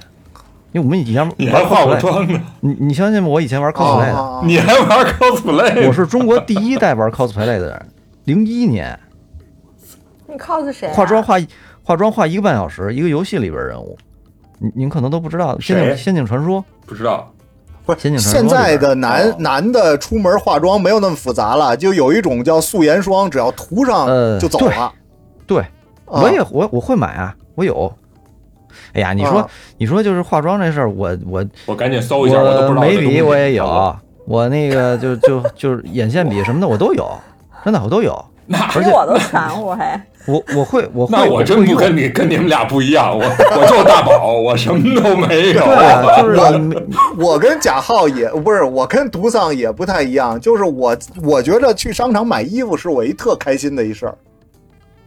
[SPEAKER 5] 因为我们以前玩
[SPEAKER 2] 你还化过妆呢？
[SPEAKER 5] 你你相信吗？我以前玩 cosplay 的，
[SPEAKER 1] 啊
[SPEAKER 2] 你还玩 cosplay？
[SPEAKER 5] 我是中国第一代玩 cosplay 的人，零一年
[SPEAKER 4] 你 cos 谁、啊？
[SPEAKER 5] 化妆化化妆化一个半小时，一个游戏里边人物，您您可能都不知道，《仙
[SPEAKER 2] 谁
[SPEAKER 5] 境仙境传说》
[SPEAKER 2] 不知道。
[SPEAKER 1] 不是现在的
[SPEAKER 2] 哦
[SPEAKER 1] 男男的出门化妆没有那么复杂了，就有一种叫素颜霜，只要涂上
[SPEAKER 5] 呃
[SPEAKER 1] 就走了。
[SPEAKER 5] 对，
[SPEAKER 1] 啊
[SPEAKER 5] 我也我我会买啊，我有。哎呀，你说、
[SPEAKER 1] 啊
[SPEAKER 5] 你说就是化妆这事儿，我我
[SPEAKER 2] 我赶紧搜一下，我都不知道
[SPEAKER 5] 眉笔我也有，我那个就就就是眼线笔什么的我都有，真的我都有。
[SPEAKER 2] 那
[SPEAKER 5] 而且
[SPEAKER 4] 比我都全乎还。
[SPEAKER 5] 我我会我会
[SPEAKER 2] 那我真不跟你跟你们俩不一样，我我就大宝，我什么都没有。
[SPEAKER 5] 对啊，就是你
[SPEAKER 1] 我跟贾浩也不是，我跟独丧也不太一样，就是我我觉得去商场买衣服是我一特开心的一事儿。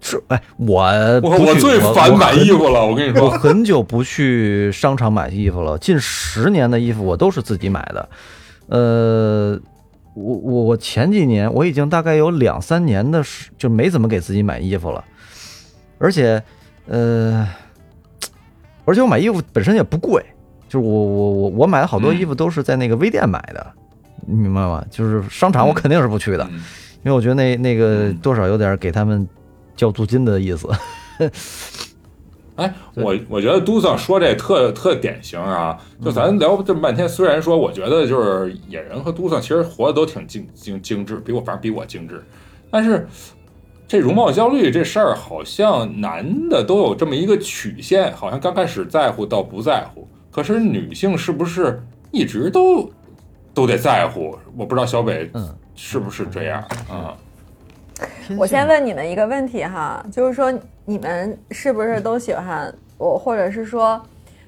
[SPEAKER 5] 是哎，我
[SPEAKER 2] 我我最烦买衣
[SPEAKER 5] 服。
[SPEAKER 2] 了，我跟你说我，
[SPEAKER 5] 很久不去商场买衣服了，近十年的衣服我都是自己买的。呃，我我我前几年我已经大概有两三年的时就没怎么给自己买衣服了，而且呃，而且我买衣服本身也不贵，就是我我我我买的好多
[SPEAKER 2] 嗯
[SPEAKER 5] 衣服都是在那个微店买的，你明白吗？就是商场我肯定是不去的，
[SPEAKER 2] 嗯
[SPEAKER 5] 因为我觉得那那个
[SPEAKER 2] 嗯
[SPEAKER 5] 多少有点给他们交租金的意思。
[SPEAKER 2] 哎，我我觉得嘟桑说这特特典型啊，就咱聊这么半天，虽然说我觉得就是野人和嘟桑其实活的都挺精精精致，比我反正比我精致，但是这容貌焦虑这事儿，好像男的都有这么一个曲线，好像刚开始在乎到不在乎，可是女性是不是一直都都得在乎？我不知道小北
[SPEAKER 5] 嗯
[SPEAKER 2] 是不是这样啊？
[SPEAKER 4] 我先问你们一个问题哈，就是说你们是不是都喜欢我，或者是说，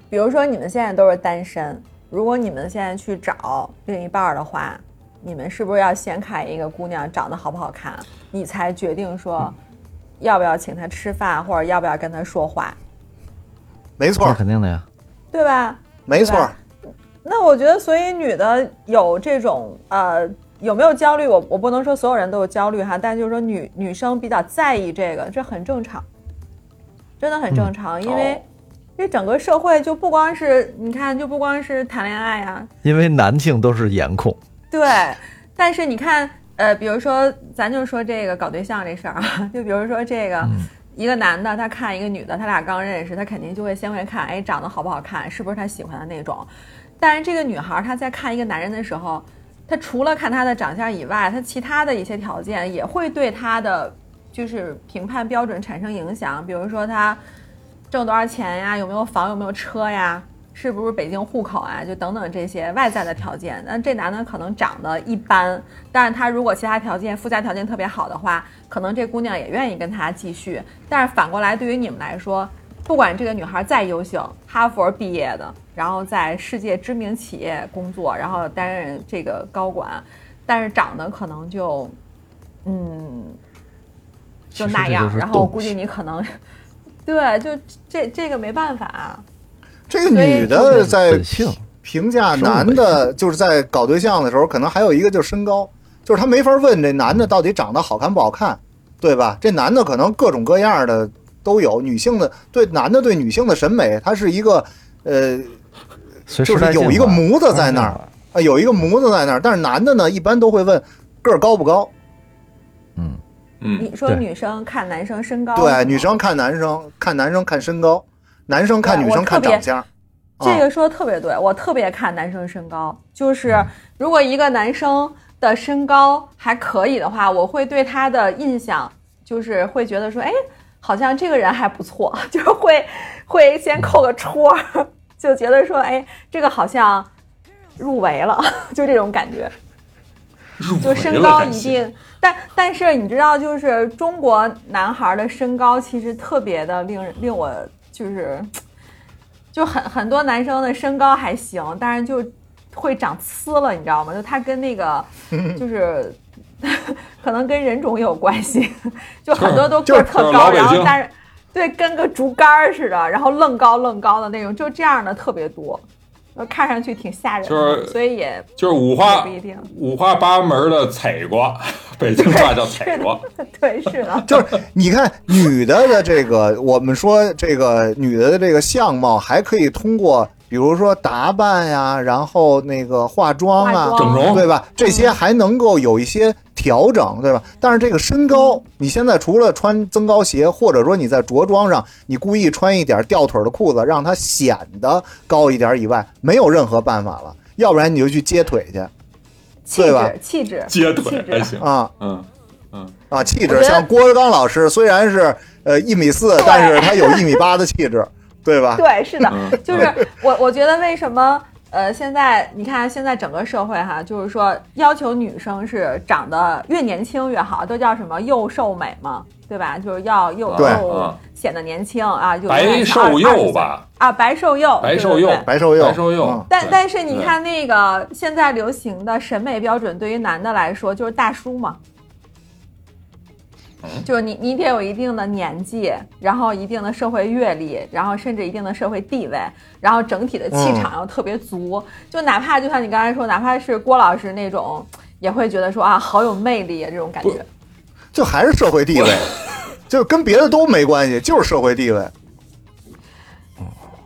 [SPEAKER 4] 比如说你们现在都是单身，如果你们现在去找另一半儿的话，你们是不是要先看一个姑娘长得好不好看，你才决定说要不要请她吃饭，或者要不要跟她说话，
[SPEAKER 1] 没错，
[SPEAKER 5] 肯定的呀。
[SPEAKER 4] 对吧？
[SPEAKER 1] 没错
[SPEAKER 4] 那我觉得，所以女的有这种呃，有没有焦虑？我我不能说所有人都有焦虑哈，但就是说女女生比较在意这个，这很正常，真的很正常，因为
[SPEAKER 2] 哦。
[SPEAKER 4] 因为整个社会就不光是你看，就不光是谈恋爱啊，
[SPEAKER 5] 因为男性都是颜控，
[SPEAKER 4] 对，但是你看，呃，比如说咱就说这个搞对象这事儿啊，就比如说这个。一个男的，他看一个女的，他俩刚认识，他肯定就会先会看，哎，长得好不好看，是不是他喜欢的那种。但是这个女孩她在看一个男人的时候，她除了看他的长相以外，她其他的一些条件也会对他的就是评判标准产生影响。比如说他挣多少钱呀，有没有房，有没有车呀，是不是北京户口啊，就等等这些外在的条件。那这男的可能长得一般，但是他如果其他条件附加条件特别好的话，可能这姑娘也愿意跟他继续。但是反过来，对于你们来说，不管这个女孩再优秀，哈佛毕业的，然后在世界知名企业工作，然后担任这个高管，但是长得可能就，嗯，就那样。然后我估计你可能，对，就这这个没办法、啊
[SPEAKER 1] 这个女的在评价男的，就是在搞对象的时候，可能还有一个就是身高，就是他没法问这男的到底长得好看不好看，对吧？这男的可能各种各样的都有，女性的对男的对女性的审美，他是一个呃就是有一个模子在那儿啊，有一个模子在那儿，但是男的呢，一般都会问个儿高不高，
[SPEAKER 5] 嗯，
[SPEAKER 2] 嗯，
[SPEAKER 4] 你说女生看男生身高，
[SPEAKER 1] 对，女生看男生，看男生看身高，男生看女生
[SPEAKER 4] 特别
[SPEAKER 1] 看长相，啊
[SPEAKER 4] 这个说的特别对，我特别看男生身高，就是
[SPEAKER 1] 嗯
[SPEAKER 4] 如果一个男生的身高还可以的话，我会对他的印象就是会觉得说，哎，好像这个人还不错，就是会会先扣个戳，就觉得说，哎，这个好像入围了，就这种感觉。就身高一定，但但是你知道，就是中国男孩的身高其实特别的令人令我就是，就很很多男生的身高还行，但是就会长呲了，你知道吗？就他跟那个 就是 可能跟人种有关系，就很多都个儿特高，然后但是对跟个竹竿儿似的，然后愣高愣高的那种，就这样的特别多，呃看上去挺吓人的，
[SPEAKER 2] 就是
[SPEAKER 4] 所以也
[SPEAKER 2] 就是五花
[SPEAKER 4] 不一定。
[SPEAKER 2] 五花八门的采瓜，北京话叫采瓜。
[SPEAKER 4] 对，是的，
[SPEAKER 1] 就是你看女的的这个，我们说这个女的的这个相貌，还可以通过比如说打扮呀，然后那个化妆啊，
[SPEAKER 2] 整容。
[SPEAKER 1] 对吧？这些还能够有一些调整，对吧？但是这个身高，你现在除了穿增高鞋，或者说你在着装上，你故意穿一点吊腿的裤子，让它显得高一点以外，没有任何办法了。要不然你就去接腿去。
[SPEAKER 4] 气
[SPEAKER 1] 对吧？
[SPEAKER 4] 质，气质，
[SPEAKER 2] 接。腿还行，
[SPEAKER 1] 啊。
[SPEAKER 2] 嗯嗯，
[SPEAKER 1] 啊！气质。像郭德纲老师，虽然是呃一米四，但是他有一米八的气质，对吧？
[SPEAKER 4] 对，是的，
[SPEAKER 2] 嗯。
[SPEAKER 4] 就是我我觉得为什么呃现在你看现在整个社会哈，就是说要求女生是长得越年轻越好，都叫什么幼瘦美嘛，对吧？就是要又
[SPEAKER 1] 对
[SPEAKER 4] 又
[SPEAKER 2] 嗯。
[SPEAKER 4] 显得年轻啊，就
[SPEAKER 2] 白瘦幼吧，
[SPEAKER 4] 啊，白瘦幼，
[SPEAKER 2] 白瘦幼
[SPEAKER 4] 对对对
[SPEAKER 1] 白瘦幼，
[SPEAKER 2] 白瘦幼
[SPEAKER 4] 但但是你看那个现在流行的审美标准，对于男的来说就是大叔嘛，
[SPEAKER 2] 嗯
[SPEAKER 4] 就是你你得有一定的年纪，然后一定的社会阅历，然后甚至一定的社会地位，然后整体的气场要特别足。就哪怕就像你刚才说，哪怕是郭老师那种，也会觉得说啊，好有魅力啊这种感觉。
[SPEAKER 1] 就还是社会地位，就跟别的都没关系，就是社会地位。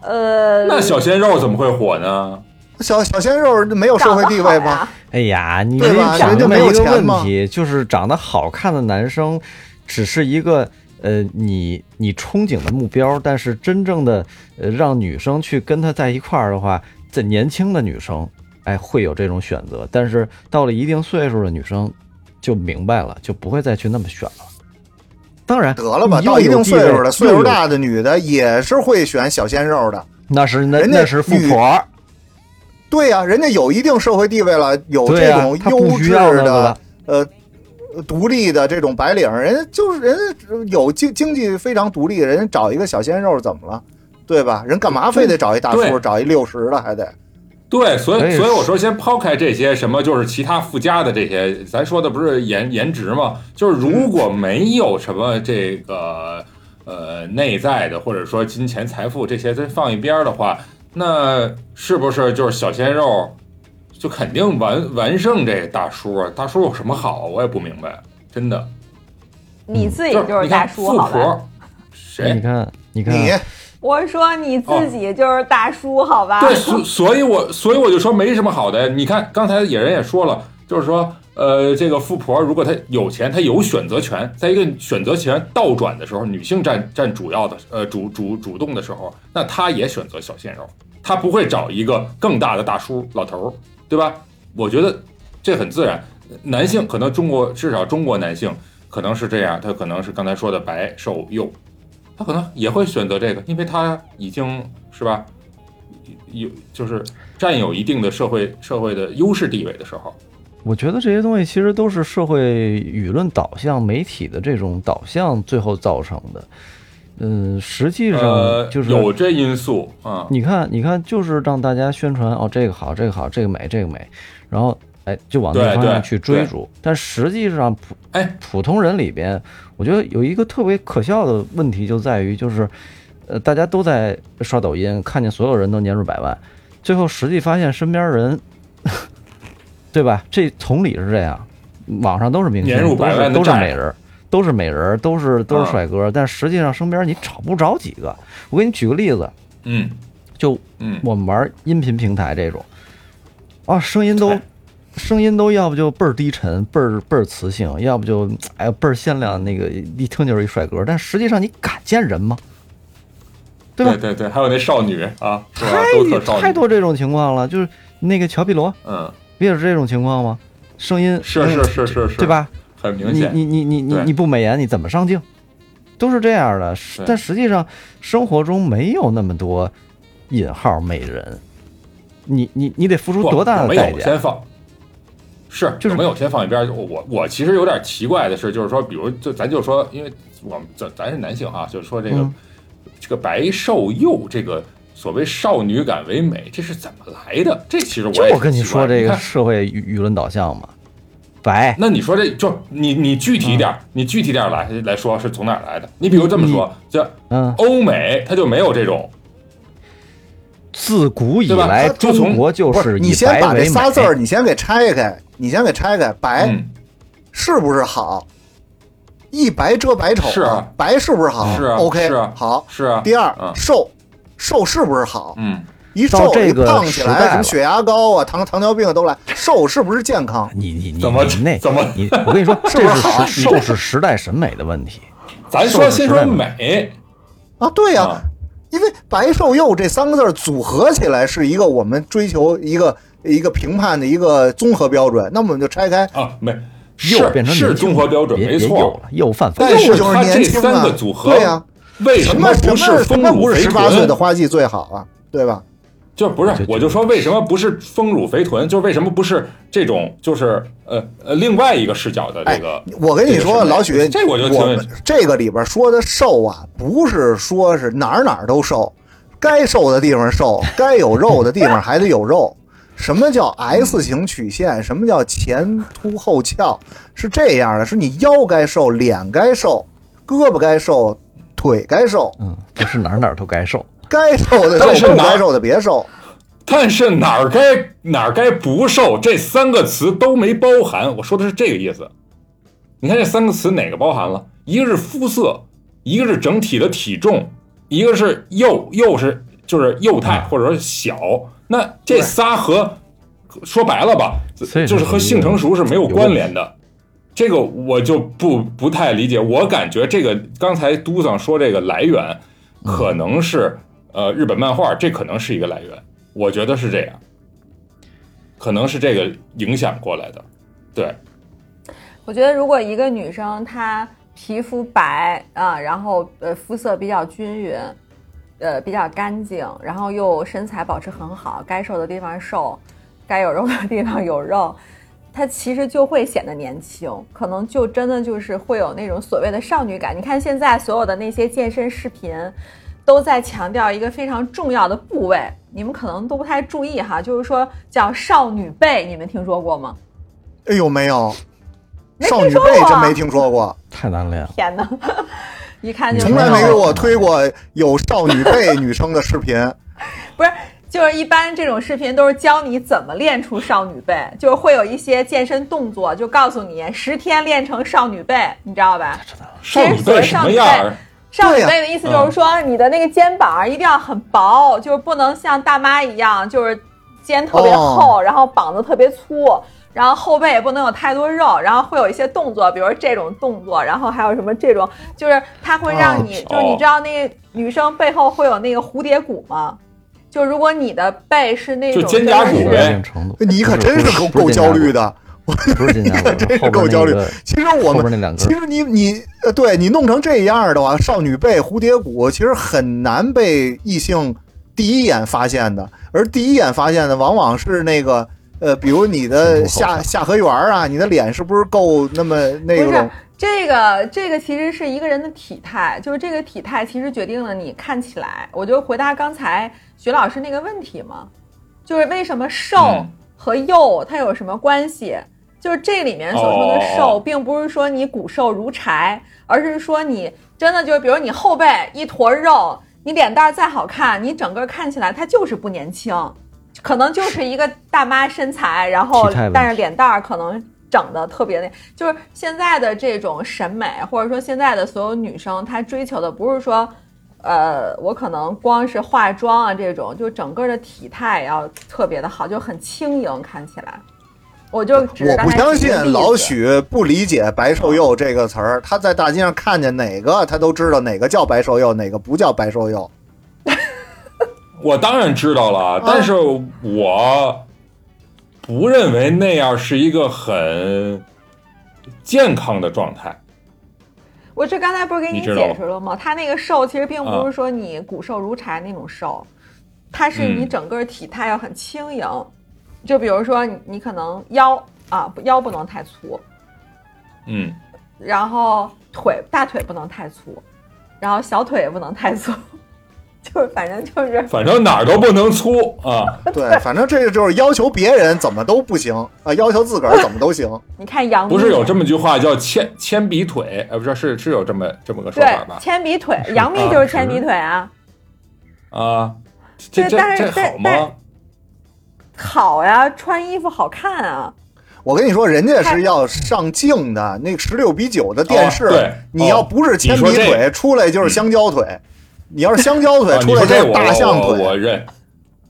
[SPEAKER 4] 呃，
[SPEAKER 2] 那小鲜肉怎么会火呢？
[SPEAKER 1] 小小鲜肉没有社会地位吗？
[SPEAKER 5] 哎，哎呀，你
[SPEAKER 1] 对吧
[SPEAKER 5] 想
[SPEAKER 1] 人家没有
[SPEAKER 5] 问题，就是长得好看的男生，只是一个呃，你你憧憬的目标，但是真正的呃，让女生去跟他在一块儿的话，在年轻的女生，哎，会有这种选择，但是到了一定岁数的女生就明白了，就不会再去那么选了。当然，
[SPEAKER 1] 得了吧，到一定岁数了，岁数大的女的也是会选小鲜肉的。
[SPEAKER 5] 那是那那是富婆儿，
[SPEAKER 1] 对呀、人家有一定社会地位了，有、这种优质的
[SPEAKER 5] 了。
[SPEAKER 1] 呃独立的这种白领，人家就是人家有经经济非常独立，人家找一个小鲜肉怎么了？对吧？人干嘛非得找一大叔，找一六十的还得？
[SPEAKER 2] 对，所
[SPEAKER 5] 以
[SPEAKER 2] 以所以我说，先抛开这些什么，就是其他附加的这些，咱说的不是颜颜值吗？就是如果没有什么这个呃内在的，或者说金钱财富这些，再放一边儿的话，那是不是就是小鲜肉就肯定完完胜这大叔啊？大叔有什么好？我也不明白，真的。
[SPEAKER 4] 你自己
[SPEAKER 2] 就
[SPEAKER 4] 就是大叔好吧？
[SPEAKER 2] 谁
[SPEAKER 5] 你？看，你看，
[SPEAKER 1] 你
[SPEAKER 4] 我说你自己就是大叔好吧？
[SPEAKER 2] 对，所所以我所以我就说没什么好的。你看刚才野人也说了，就是说，呃，这个富婆如果她有钱，她有选择权，在一个选择权倒转的时候，女性占占主要的呃主主主动的时候，那她也选择小鲜肉，他不会找一个更大的大叔老头儿，对吧？我觉得这很自然。男性可能中国至少中国男性可能是这样，他可能是刚才说的白瘦幼，他可能也会选择这个，因为他已经是吧，有就是占有一定的社会社会的优势地位的时候，
[SPEAKER 5] 我觉得这些东西其实都是社会舆论导向、媒体的这种导向最后造成的。嗯，实际
[SPEAKER 2] 呃
[SPEAKER 5] 上，就是
[SPEAKER 2] 有这因素啊，
[SPEAKER 5] 你看，你看，就是让大家宣传哦，这个好，这个好，这个美，这个美，然后哎，就往那方向去追逐。但实际上，普
[SPEAKER 2] 哎
[SPEAKER 5] 普通人里边，我觉得有一个特别可笑的问题，就在于就是，呃，大家都在刷抖音，看见所有人都年入百万，最后实际发现身边人，对吧？这同理是这样，网上都是明星，
[SPEAKER 2] 年入百万
[SPEAKER 5] 都是美人。都是美人，都是都
[SPEAKER 2] 啊
[SPEAKER 5] 是帅哥，但实际上身边你找不着几个。我给你举个例子，
[SPEAKER 2] 嗯
[SPEAKER 5] 就
[SPEAKER 2] 嗯，
[SPEAKER 5] 我们玩音频平台这种，啊，声音都
[SPEAKER 2] 哎
[SPEAKER 5] 声音都要不就倍儿低沉，倍儿倍儿磁性，要不就哎倍儿鲜亮，那个一听就是一帅哥。但实际上你敢见人吗？对吧？
[SPEAKER 2] 对对对，还有那少女啊，
[SPEAKER 5] 太
[SPEAKER 2] 女，
[SPEAKER 5] 太多这种情况了，就是那个乔碧罗
[SPEAKER 2] 嗯，
[SPEAKER 5] 不也是这种情况吗？声音
[SPEAKER 2] 是是是是是，
[SPEAKER 5] 对？吧？
[SPEAKER 2] 很明显，
[SPEAKER 5] 你你你你你你不美颜，你怎么上镜？都是这样的。但实际上生活中没有那么多引号美人，你你你得付出多大的代价？
[SPEAKER 2] 有先放。是，
[SPEAKER 5] 就是
[SPEAKER 2] 没有先放一边。我我我其实有点奇怪的是，就是说，比如就咱就说，因为我们咱咱是男性啊，就是说这个、
[SPEAKER 5] 嗯
[SPEAKER 2] 这个白瘦幼这个所谓少女感为美，这是怎么来的？这其实我也
[SPEAKER 5] 就我跟你说这个社会舆舆论导向嘛，白
[SPEAKER 2] 那你说这就你你具体一点儿，你具体点儿来来说是从哪儿来的？你比如这么说，就
[SPEAKER 5] 嗯，
[SPEAKER 2] 欧美它就没有这种，
[SPEAKER 5] 自古以来
[SPEAKER 2] 就从
[SPEAKER 5] 中国就
[SPEAKER 1] 不是你先把这。仨字儿，你先给拆开，你先给拆开，白、
[SPEAKER 2] 嗯，
[SPEAKER 1] 是不是好？一白遮百丑，
[SPEAKER 2] 是啊
[SPEAKER 1] 白是不是好？
[SPEAKER 2] 是啊
[SPEAKER 1] o k
[SPEAKER 2] 是啊
[SPEAKER 1] 好。
[SPEAKER 2] 是啊。
[SPEAKER 1] 第二，
[SPEAKER 2] 嗯
[SPEAKER 1] 瘦瘦是不是好？
[SPEAKER 2] 嗯，
[SPEAKER 1] 一瘦胖起来，什么血压高啊、糖糖尿病都来，瘦是不是健康？
[SPEAKER 5] 你你你
[SPEAKER 2] 怎么
[SPEAKER 5] 那
[SPEAKER 2] 怎么
[SPEAKER 5] 你我跟你说，
[SPEAKER 1] 是不是
[SPEAKER 5] 这
[SPEAKER 1] 好
[SPEAKER 5] 是瘦是时代审美的问题。
[SPEAKER 2] 咱说先说美
[SPEAKER 1] 啊，对呀、
[SPEAKER 2] 啊，
[SPEAKER 1] 因为白瘦幼这三个字儿组合起来是一个我们追求一个一个评判的一个综合标准，那么我们就拆开，
[SPEAKER 2] 啊，美
[SPEAKER 5] 又
[SPEAKER 2] 是是综合标准，没错
[SPEAKER 5] 了，。又犯法。
[SPEAKER 2] 但是
[SPEAKER 1] 幼就是年轻啊
[SPEAKER 2] 三个组合，
[SPEAKER 1] 对呀、
[SPEAKER 2] 为什
[SPEAKER 1] 什么什
[SPEAKER 2] 不是
[SPEAKER 1] 么什么
[SPEAKER 2] 丰乳肥
[SPEAKER 1] 不是十八岁的？花季最好啊？对吧？
[SPEAKER 2] 就不是，我就说为什么不是丰乳肥臀？就是为什么不是这种，就是呃呃另外一个视角的这个。
[SPEAKER 1] 我跟你说，老许，
[SPEAKER 2] 这我就挺
[SPEAKER 1] 我们这个里边说的瘦啊，不是说是哪儿哪儿都瘦，该瘦的地方瘦，该有肉的地方还得有肉。什么叫 S 型曲线？什么叫前凸后翘？是这样的，是你腰该瘦，脸该瘦，胳膊该瘦，腿该瘦，
[SPEAKER 5] 嗯，不是哪儿哪儿都该瘦。
[SPEAKER 1] 该瘦的瘦，
[SPEAKER 2] 但是哪
[SPEAKER 1] 不该瘦的别瘦。
[SPEAKER 2] 但是哪儿该哪儿该不瘦，这三个词都没包含。我说的是这个意思。你看这三个词哪个包含了？一个是肤色，一个是整体的体重，一个是幼幼是就是幼态或者说小。那这仨和说白了吧，就是和性成熟是没有关联的。这个我就不不太理解，我感觉这个刚才嘟桑说这个来源，可能是呃日本漫画，这可能是一个来源，我觉得是这样，可能是这个影响过来的，对，
[SPEAKER 4] 我觉得如果一个女生她皮肤白啊，然后呃肤色比较均匀，呃比较干净，然后又身材保持很好，该瘦的地方瘦，该有肉的地方有肉，她其实就会显得年轻，可能就真的就是会有那种所谓的少女感。你看现在所有的那些健身视频，都在强调一个非常重要的部位，你们可能都不太注意哈，就是说叫少女背，你们听说过吗？
[SPEAKER 1] 哎呦，没有，
[SPEAKER 4] 没
[SPEAKER 1] 少女背真没听说过，
[SPEAKER 5] 太难练了。
[SPEAKER 4] 天哪，一看就
[SPEAKER 1] 从来没
[SPEAKER 4] 有
[SPEAKER 1] 给我推过有少女背女生的视频。
[SPEAKER 4] 不是，就是一般这种视频都是教你怎么练出少女背，就是会有一些健身动作，就告诉你十天练成少女背，你知道吧？
[SPEAKER 2] 少女背什么样儿？
[SPEAKER 4] 少女
[SPEAKER 1] 对呀
[SPEAKER 4] 背的意思就是说，你的那个肩膀一定要很薄，就是不能像大妈一样，就是肩特别厚，然后膀子特别粗，然后后背也不能有太多肉，然后会有一些动作，比如这种动作，然后还有什么这种，就是它会让你，
[SPEAKER 2] 哦
[SPEAKER 4] 就是你知道那个女生背后会有那个蝴蝶骨吗？就如果你的背是那种
[SPEAKER 2] 就肩胛骨
[SPEAKER 1] 你可真是够够焦虑，的，
[SPEAKER 5] 不是肩胛骨，
[SPEAKER 1] 真是够焦虑。其实我们
[SPEAKER 5] 那两
[SPEAKER 1] 其实你你呃，对你弄成这样的话，少女背、蝴蝶骨，其实很难被异性第一眼发现的。而第一眼发现的，往往是那个呃，比如你的下下颌缘啊，你的脸是不是够那么那
[SPEAKER 4] 不是
[SPEAKER 1] 种？
[SPEAKER 4] 这个，这个其实是一个人的体态，就是这个体态其实决定了你看起来。我就回答刚才徐老师那个问题嘛，就是为什么瘦
[SPEAKER 2] 嗯
[SPEAKER 4] 和幼它有什么关系？就是这里面所说的
[SPEAKER 2] 哦
[SPEAKER 4] 瘦，并不是说你骨瘦如柴，而是说你真的就是，比如你后背一坨肉，你脸蛋儿再好看，你整个看起来它就是不年轻，可能就是一个大妈身材，然后但是脸蛋儿可能整的特别那，就是现在的这种审美，或者说现在的所有女生，她追求的不是说，呃，我可能光是化妆啊这种，就整个的体态要特别的好，就很轻盈，看起来。我就
[SPEAKER 1] 我不相信老许不理解“白瘦幼”这个词儿，他在大街上看见哪个，他都知道哪个叫白瘦幼，哪个不叫白瘦幼。
[SPEAKER 2] 我当然知道
[SPEAKER 1] 啊
[SPEAKER 2] 了，但是我不认为那样是一个很健康的状态。
[SPEAKER 4] 我这刚才不是给你解释了吗？他那个瘦其实并不
[SPEAKER 2] 啊
[SPEAKER 4] 是说你骨瘦如柴那种瘦，它是你
[SPEAKER 2] 嗯
[SPEAKER 4] 整个体态要很轻盈。就比如说你你可能腰啊腰不能太粗，
[SPEAKER 2] 嗯，
[SPEAKER 4] 然后腿大腿不能太粗，然后小腿也不能太粗，就是反正就是
[SPEAKER 2] 反正哪儿都不能粗啊。
[SPEAKER 1] 对，反正这个就是要求别人怎么都不行啊，要求自个儿怎么都行。
[SPEAKER 4] 你看杨幂
[SPEAKER 2] 不是有这么句话叫铅铅笔腿？呃，不是，是是有这么这么个说法吧？
[SPEAKER 4] 铅笔腿，杨幂
[SPEAKER 2] 啊
[SPEAKER 4] 就是铅笔腿啊，
[SPEAKER 2] 啊，这这
[SPEAKER 4] 对但是
[SPEAKER 2] 这好吗？
[SPEAKER 4] 好呀，穿衣服好看啊。
[SPEAKER 1] 我跟你说，人家是要上镜的，那个十六比九的电视，
[SPEAKER 2] 哦对。
[SPEAKER 1] 你要不是铅笔腿，
[SPEAKER 2] 这
[SPEAKER 1] 出来就是香蕉腿；你要是香蕉腿，
[SPEAKER 2] 啊，
[SPEAKER 1] 出来就是大象
[SPEAKER 2] 腿。我我，认，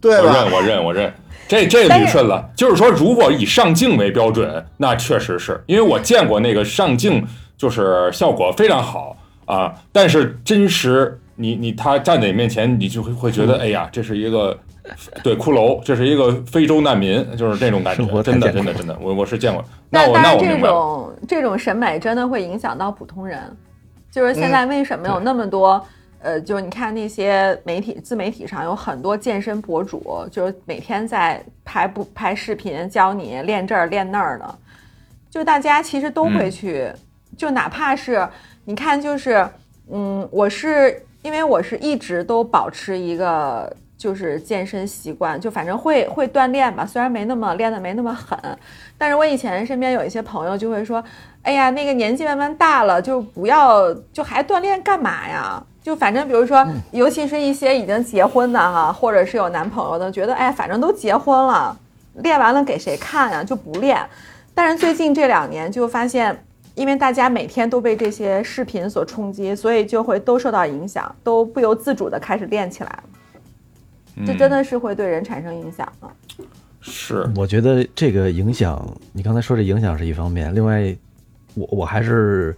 [SPEAKER 1] 对吧？
[SPEAKER 2] 我认，？我认，我认。这这捋顺了，就是说，如果以上镜为标准，那确实是。因为我见过那个上镜，就是效果非常好啊，但是真实，你你他站在你面前，你就会会觉得，哎呀，这是一个 对骷髅，这是一个非洲难民，就是这种感觉，真的真的真的，我我是见过。那那
[SPEAKER 4] 这种这种审美真的会影响到普通人，就是现在为什么有那么多、呃，就是你看那些媒体自媒体上有很多健身博主，就是每天在拍不拍视频教你练这儿练那儿的，就大家其实都会去，就哪怕是你看，就是嗯，我是因为我是一直都保持一个就是健身习惯，就反正会会锻炼吧，虽然没那么练的没那么狠，但是我以前身边有一些朋友就会说，哎呀，那个年纪慢慢大了，就不要就还锻炼干嘛呀？就反正比如说，尤其是一些已经结婚的哈，或者是有男朋友的，觉得哎，反正都结婚了，练完了给谁看呀？就不练。但是最近这两年就发现，因为大家每天都被这些视频所冲击，所以就会都受到影响，都不由自主的开始练起来了。这真
[SPEAKER 2] 嗯
[SPEAKER 4] 的是会对人产生影响的。
[SPEAKER 2] 是。
[SPEAKER 5] 我觉得这个影响，你刚才说这影响是一方面，另外，我我还是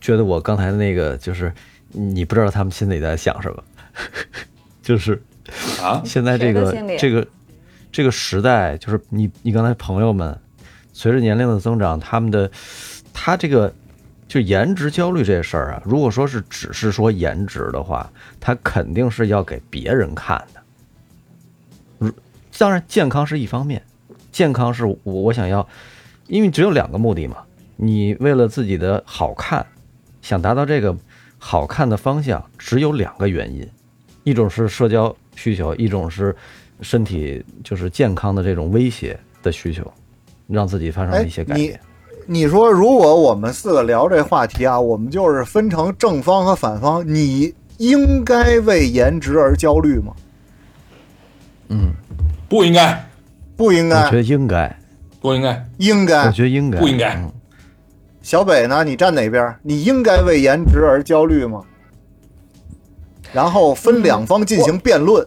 [SPEAKER 5] 觉得我刚才的那个就是你不知道他们心里在想什么，就是
[SPEAKER 2] 啊，
[SPEAKER 5] 现在这个这个这个时代，就是你你刚才朋友们随着年龄的增长，他们的他这个就颜值焦虑这事儿啊，如果说是只是说颜值的话，他肯定是要给别人看的。如当然，健康是一方面，健康是我我想要，因为只有两个目的嘛。你为了自己的好看，想达到这个好看的方向，只有两个原因，一种是社交需求，一种是身体就是健康的这种威胁的需求，让自己发生
[SPEAKER 1] 哎
[SPEAKER 5] 一些改
[SPEAKER 1] 你
[SPEAKER 5] 变。
[SPEAKER 1] 你说，如果我们四个聊这话题啊，我们就是分成正方和反方，你应该为颜值而焦虑吗？
[SPEAKER 5] 嗯，
[SPEAKER 2] 不应该，
[SPEAKER 1] 不应该
[SPEAKER 5] 我觉，得应该，
[SPEAKER 2] 不应该，
[SPEAKER 1] 应该
[SPEAKER 5] 我。觉得应该，
[SPEAKER 2] 不应该
[SPEAKER 5] 嗯
[SPEAKER 1] 小北呢？你站哪边？你应该为颜值而焦虑吗？然后分两方进行辩论。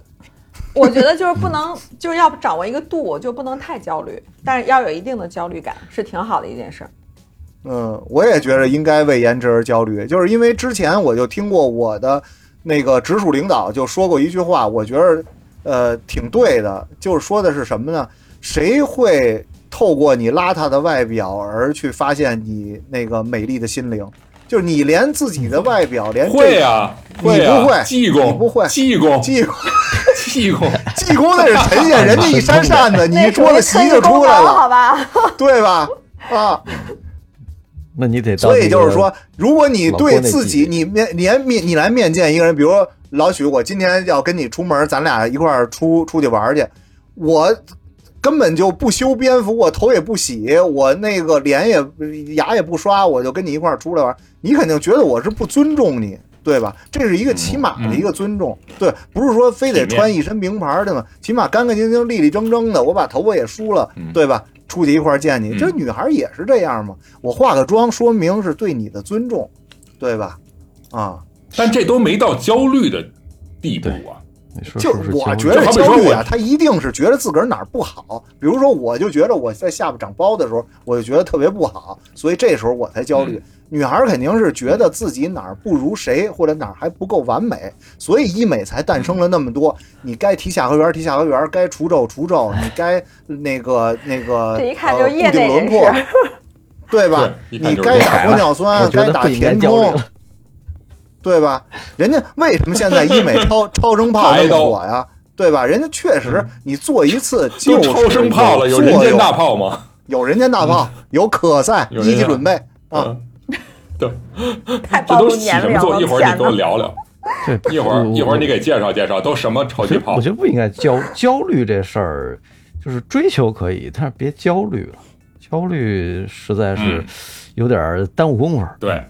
[SPEAKER 4] 我觉得就是不能，就是要掌握一个度，就不能太焦虑，但是要有一定的焦虑感，是挺好的一件事儿。
[SPEAKER 1] 嗯，我也觉得应该为颜值而焦虑，就是因为之前我就听过我的那个直属领导就说过一句话，我觉得呃挺对的，就是说的是什么呢？谁会透过你邋遢的外表而去发现你那个美丽的心灵？就是你连自己的外表，连这
[SPEAKER 2] 会啊，
[SPEAKER 1] 你
[SPEAKER 2] 会啊，
[SPEAKER 1] 不会
[SPEAKER 2] 济公，
[SPEAKER 1] 你不会
[SPEAKER 2] 济公，
[SPEAKER 1] 济公，
[SPEAKER 2] 济公，
[SPEAKER 1] 济公那是神仙，人家一扇扇子，你一桌子席就出来
[SPEAKER 4] 特异功能好
[SPEAKER 1] 了，
[SPEAKER 4] 吧？
[SPEAKER 1] 对吧？啊，
[SPEAKER 5] 那你得到
[SPEAKER 1] 所以就是说，如果你对自己，你面连面你来面见一个人，比如说老许，我今天要跟你出门，咱俩一块儿出出去玩去，我根本就不修边幅，我头也不洗，我那个脸也牙也不刷，我就跟你一块儿出来玩，你肯定觉得我是不尊重你。对吧？这是一个起码的一个尊重，对，不是说非得穿一身名牌的嘛，起码干干净净、立立正正的，我把头发也梳了，
[SPEAKER 2] 嗯
[SPEAKER 1] 对吧？出去一块儿见你，
[SPEAKER 2] 嗯
[SPEAKER 1] 这女孩也是这样嘛。我化个妆，说明是对你的尊重，对吧？啊，
[SPEAKER 2] 但这都没到焦虑的地步啊。
[SPEAKER 5] 你说
[SPEAKER 1] 就是我觉得焦虑啊，他一定是觉得自个儿哪儿不好。比如说，我就觉得我在下巴长包的时候，我就觉得特别不好，所以这时候我才焦虑。
[SPEAKER 2] 嗯
[SPEAKER 1] 女孩儿肯定是觉得自己哪儿不如谁，或者哪儿还不够完美，所以医美才诞生了那么多。你该提下颌缘儿提下颌缘儿，该除皱除皱，你该那个那个
[SPEAKER 4] 这一看
[SPEAKER 1] 呃
[SPEAKER 4] 就
[SPEAKER 1] 轮廓，
[SPEAKER 4] 士。
[SPEAKER 1] 对吧？
[SPEAKER 2] 对
[SPEAKER 1] 你该打玻尿酸，该打填充对吧？人家为什么现在医美 超超声炮那么火呀？对吧？人家确实，你做一次就
[SPEAKER 2] 超声炮了，有人间大炮吗？
[SPEAKER 1] 有人间大炮，有可赛，
[SPEAKER 2] 有人间
[SPEAKER 1] 一级准备啊。
[SPEAKER 2] 嗯，对，这都洗
[SPEAKER 4] 露年龄
[SPEAKER 2] 什么做？一，会儿你给我！聊聊，
[SPEAKER 5] 对，
[SPEAKER 2] 一会儿一会儿你给介绍介绍，都什么超级炮
[SPEAKER 5] 我觉得不应该焦焦虑这事儿，就是追求可以，但是别焦虑了。焦虑实在是
[SPEAKER 2] 嗯
[SPEAKER 5] 有点耽误功夫。
[SPEAKER 2] 对，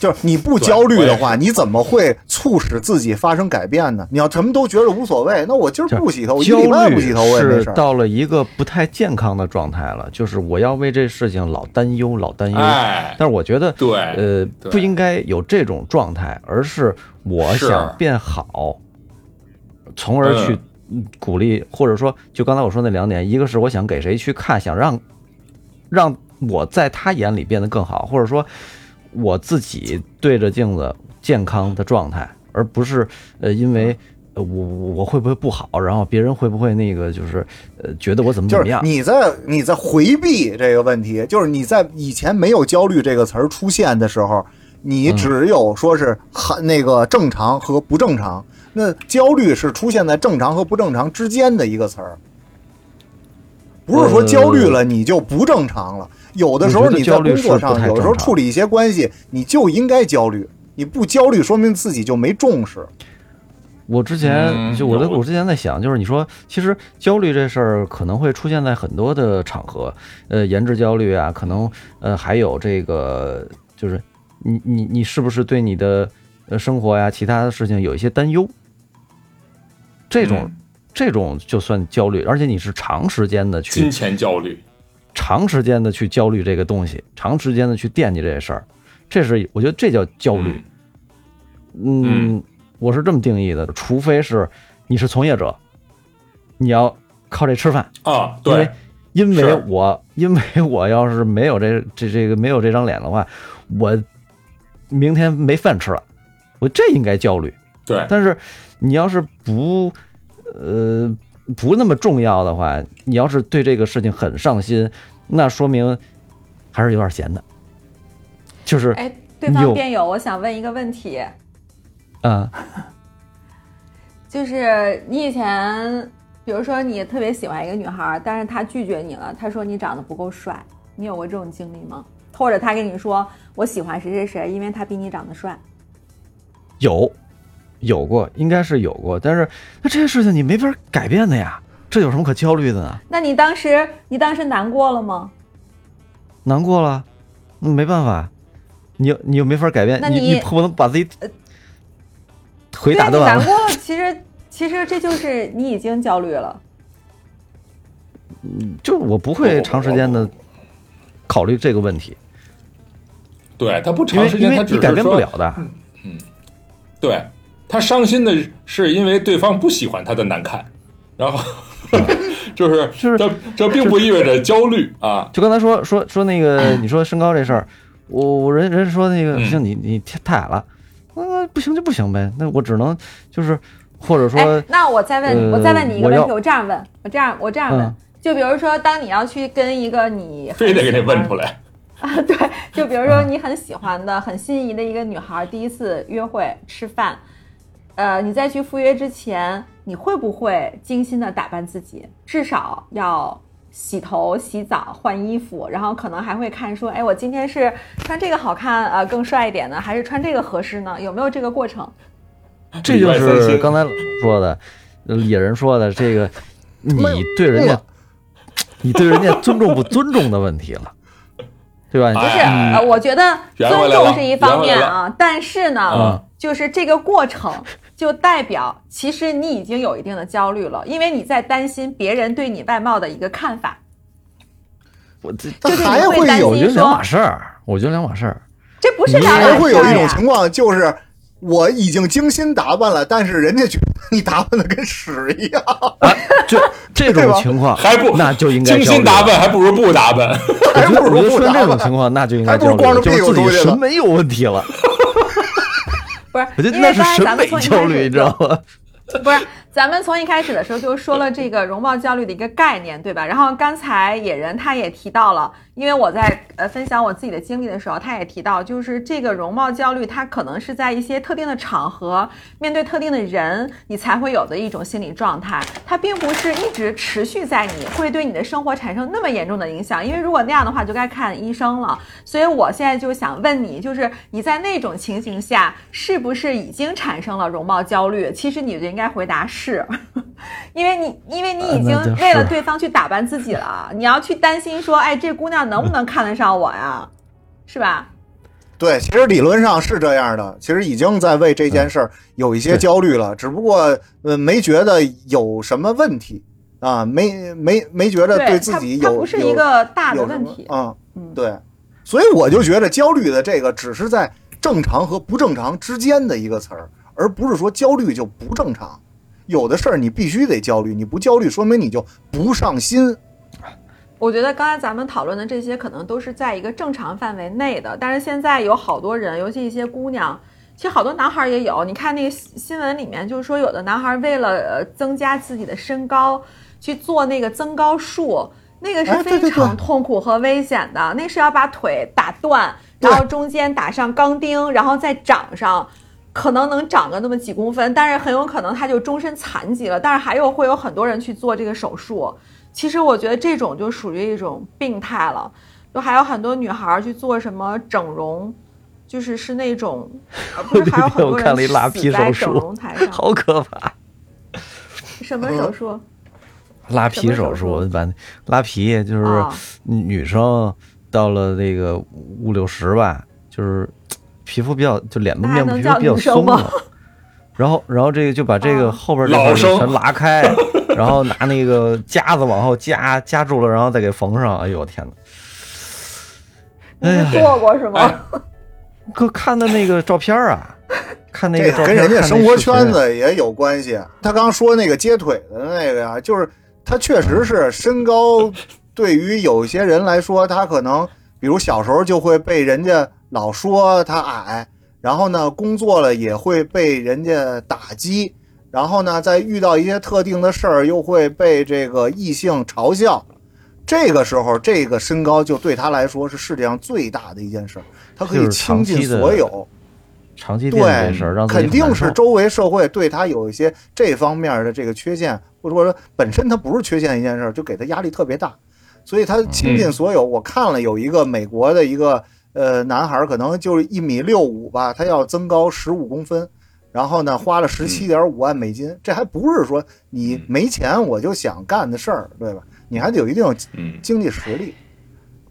[SPEAKER 1] 就是你不焦虑的话，你怎么会促使自己发生改变呢？你要什么都觉得无所谓，那我今儿不洗头，我礼拜不洗头我也没
[SPEAKER 5] 是
[SPEAKER 1] 事儿。
[SPEAKER 5] 到了一个不太健康的状态了，就是我要为这事情老担忧，老担忧。
[SPEAKER 2] 哎，
[SPEAKER 5] 但是我觉得，
[SPEAKER 2] 对
[SPEAKER 5] 呃，不应该有这种状态，而是我想变好，从而去嗯鼓励，或者说，就刚才我说那两点，一个是我想给谁去看，想让让我在他眼里变得更好，或者说我自己对着镜子健康的状态，而不是呃因为。呃，我我我会不会不好？然后别人会不会那个就是呃觉得我怎么怎
[SPEAKER 1] 就是
[SPEAKER 5] 么样？
[SPEAKER 1] 你在你在回避这个问题，就是你在以前没有焦虑这个词儿出现的时候，你只有说是很那个正常和不正常。那焦虑是出现在正常和不正常之间的一个词儿，不是说焦虑了你就不正常了。有的时候你在
[SPEAKER 5] 焦虑是不
[SPEAKER 1] 工作上，有的时候处理一些关系，你就应该焦虑。你不焦虑，说明自己就没重视。
[SPEAKER 5] 我之前
[SPEAKER 2] 嗯
[SPEAKER 5] 就我的我之前在想，就是你说，其实焦虑这事儿可能会出现在很多的场合，呃，颜值焦虑啊，可能呃还有这个就是你你你是不是对你的呃生活呀、其他的事情有一些担忧？这种、
[SPEAKER 2] 嗯
[SPEAKER 5] 这种就算焦虑，而且你是长时间的去
[SPEAKER 2] 金钱焦虑，
[SPEAKER 5] 长时间的去焦虑这个东西，长时间的去惦记这事儿，这是我觉得这叫焦虑。嗯，我是这么定义的，除非是你是从业者，你要靠这吃饭，
[SPEAKER 2] 啊，
[SPEAKER 5] 因为
[SPEAKER 2] 对，
[SPEAKER 5] 因为我 因为我要是没有这这这个没有这张脸的话，我明天没饭吃了，我这应该焦虑。
[SPEAKER 2] 对，
[SPEAKER 5] 但是你要是不呃不那么重要的话，你要是对这个事情很上心，那说明还是有点闲的，就是
[SPEAKER 4] 哎，对方辩友，我想问一个问题，
[SPEAKER 5] 嗯、
[SPEAKER 4] 就是你以前，比如说你特别喜欢一个女孩，但是她拒绝你了，她说你长得不够帅，你有过这种经历吗？或者她跟你说我喜欢谁谁谁，因为他比你长得帅。
[SPEAKER 5] 有有过，应该是有过，但是那这些事情你没法改变的呀，这有什么可焦虑的呢？
[SPEAKER 4] 那你当时你当时难过了吗？
[SPEAKER 5] 难过了，嗯没办法，你又你又没法改变，你
[SPEAKER 4] 那你
[SPEAKER 5] 不能把自己腿
[SPEAKER 4] 对啊，
[SPEAKER 5] 打断了。
[SPEAKER 4] 你难过，其实其实这就是你已经焦虑了。
[SPEAKER 5] 嗯就我不会长时间的考虑这个问题，
[SPEAKER 2] 对他不长时间，
[SPEAKER 5] 因为
[SPEAKER 2] 他只是
[SPEAKER 5] 你改变不了的。
[SPEAKER 2] 嗯对他伤心的是因为对方不喜欢他的难看，然后 就是
[SPEAKER 5] 就是
[SPEAKER 2] 这这并不意味着焦虑啊，
[SPEAKER 5] 就刚才说说说那个，你说身高这事儿，我我人人说那个
[SPEAKER 2] 嗯
[SPEAKER 5] 不行，你你太太矮了，那不行就不行呗，那我只能就是或者说
[SPEAKER 4] 哎，那我再问我再问你一个问题，
[SPEAKER 5] 我
[SPEAKER 4] 这样问，我这样我这样问，
[SPEAKER 5] 嗯
[SPEAKER 4] 就比如说，当你要去跟一个你
[SPEAKER 2] 非得给你问。出来。
[SPEAKER 4] 啊，对，就比如说你很喜欢的、很心仪的一个女孩，第一次约会吃饭，呃，你在去赴约之前，你会不会精心的打扮自己？至少要洗头、洗澡、换衣服，然后可能还会看说，哎，我今天是穿这个好看，呃，更帅一点呢，还是穿这个合适呢？有没有这个过程？
[SPEAKER 5] 这就是刚才说的，呃野人说的这个，你对人家，你对人家尊重不尊重的问题了，对吧？
[SPEAKER 2] 不
[SPEAKER 4] 不是，
[SPEAKER 2] 哎
[SPEAKER 4] 呃，我觉得尊重是一方面啊，但是呢，
[SPEAKER 5] 嗯
[SPEAKER 4] 就是这个过程就代表其实你已经有一定的焦虑了，因为你在担心别人对你外貌的一个看法。
[SPEAKER 5] 我这
[SPEAKER 4] 就是
[SPEAKER 1] 他还
[SPEAKER 4] 会
[SPEAKER 1] 有
[SPEAKER 5] 我觉得
[SPEAKER 4] 心，
[SPEAKER 5] 两码事儿，我觉得两码事儿。
[SPEAKER 4] 这不是
[SPEAKER 5] 你
[SPEAKER 4] 两码事
[SPEAKER 1] 还会有一。种情况，就是我已经精心打扮了，但是人家觉得你打扮的跟屎一样。
[SPEAKER 5] 就 这种情况，
[SPEAKER 2] 还不
[SPEAKER 5] 那就应该
[SPEAKER 2] 精
[SPEAKER 5] 焦虑了
[SPEAKER 2] 心打扮，还不如不打扮。
[SPEAKER 5] 我觉得我觉得出现这
[SPEAKER 1] 不打扮
[SPEAKER 5] 种情况，那就应该
[SPEAKER 1] 还不
[SPEAKER 5] 焦虑了，
[SPEAKER 1] 如光着屁
[SPEAKER 5] 就是自己
[SPEAKER 1] 股出去
[SPEAKER 5] 审美有问题了。
[SPEAKER 4] 不是，
[SPEAKER 5] 我觉得
[SPEAKER 4] 因为
[SPEAKER 5] 那是审
[SPEAKER 4] 刚才咱们
[SPEAKER 5] 美焦虑，你知道吗？
[SPEAKER 4] 不是，咱们从一开始的时候就说了这个容貌焦虑的一个概念，对吧？然后刚才野人他也提到了，因为我在呃分享我自己的经历的时候，他也提到，就是这个容貌焦虑，它可能是在一些特定的场合，面对特定的人，你才会有的一种心理状态，它并不是一直持续在你，会对你的生活产生那么严重的影响。因为如果那样的话，就该看医生了。所以我现在就想问你，就是你在那种情形下，是不是已经产生了容貌焦虑？其实你就应该回答是，因为你因为你已经为了对方去打扮自己了，你要去担心说，哎，这姑娘能不能看得上我呀？是吧？
[SPEAKER 1] 对，其实理论上是这样的，其实已经在为这件事儿有一些焦虑了，只不过呃没觉得有什么问题啊，没没没觉得
[SPEAKER 4] 对，
[SPEAKER 1] 自己有
[SPEAKER 4] 不是一个大的
[SPEAKER 1] 有
[SPEAKER 4] 问题。
[SPEAKER 1] 啊，
[SPEAKER 4] 嗯
[SPEAKER 1] 对，所以我就觉得焦虑的这个只是在正常和不正常之间的一个词儿，而不是说焦虑就不正常。有的事儿你必须得焦虑，你不焦虑，说明你就不上心。
[SPEAKER 4] 我觉得刚才咱们讨论的这些可能都是在一个正常范围内的，但是现在有好多人，尤其一些姑娘，其实好多男孩也有。你看那个新新闻里面，就是说有的男孩为了呃增加自己的身高，去做那个增高术，那个是非常痛苦和危险的，那是要把腿打断，然后中间打上钢钉，然后再长上。可能能长个那么几公分，但是很有可能他就终身残疾了。但是还有会有很多人去做这个手术，其实我觉得这种就属于一种病态了。就还有很多女孩儿去做什么整容，就是是那种，呃不是 还有很多
[SPEAKER 5] 我看了一
[SPEAKER 4] 人
[SPEAKER 5] 拉皮
[SPEAKER 4] 死在整
[SPEAKER 5] 手术
[SPEAKER 4] 容台上，
[SPEAKER 5] 好可怕！
[SPEAKER 4] 什么手术？
[SPEAKER 5] 拉皮手
[SPEAKER 4] 术
[SPEAKER 5] 术，把拉皮就是
[SPEAKER 4] 啊
[SPEAKER 5] 女生到了那个五六十吧，就是皮肤比较就脸部面部皮肤比较松了，然后然后这个就把这个
[SPEAKER 4] 啊
[SPEAKER 5] 后边这块儿
[SPEAKER 2] 老生
[SPEAKER 5] 全拉开，然后拿那个夹子往后夹夹住了，然后再给缝上。哎呦我天哪！哎呀
[SPEAKER 4] 你做过是吗？
[SPEAKER 5] 哥看的那个照片啊，看那个照片，
[SPEAKER 1] 个跟人家生活圈子也有关系。他刚说那个接腿的那个呀，就是他确实是身高，对于有些人来说，他可能比如小时候就会被人家老说他矮，然后呢，工作了也会被人家打击，然后呢，在遇到一些特定的事儿又会被这个异性嘲笑。这个时候，这个身高就对他来说是世界上最大的一件事儿，他可以倾尽所有。
[SPEAKER 5] 长期
[SPEAKER 1] 对肯定是周围社会对他有一些这方面的这个缺陷，或者说本身他不是缺陷一件事儿，就给他压力特别大，所以他倾尽所有。我看了有一个美国的一个呃男孩，可能就是一米六五吧，他要增高十五公分，然后呢花了十七点五万美金，这还不是说你
[SPEAKER 2] 嗯
[SPEAKER 1] 没钱我就想干的事儿，对吧？你还得有一定
[SPEAKER 2] 嗯
[SPEAKER 1] 经济实力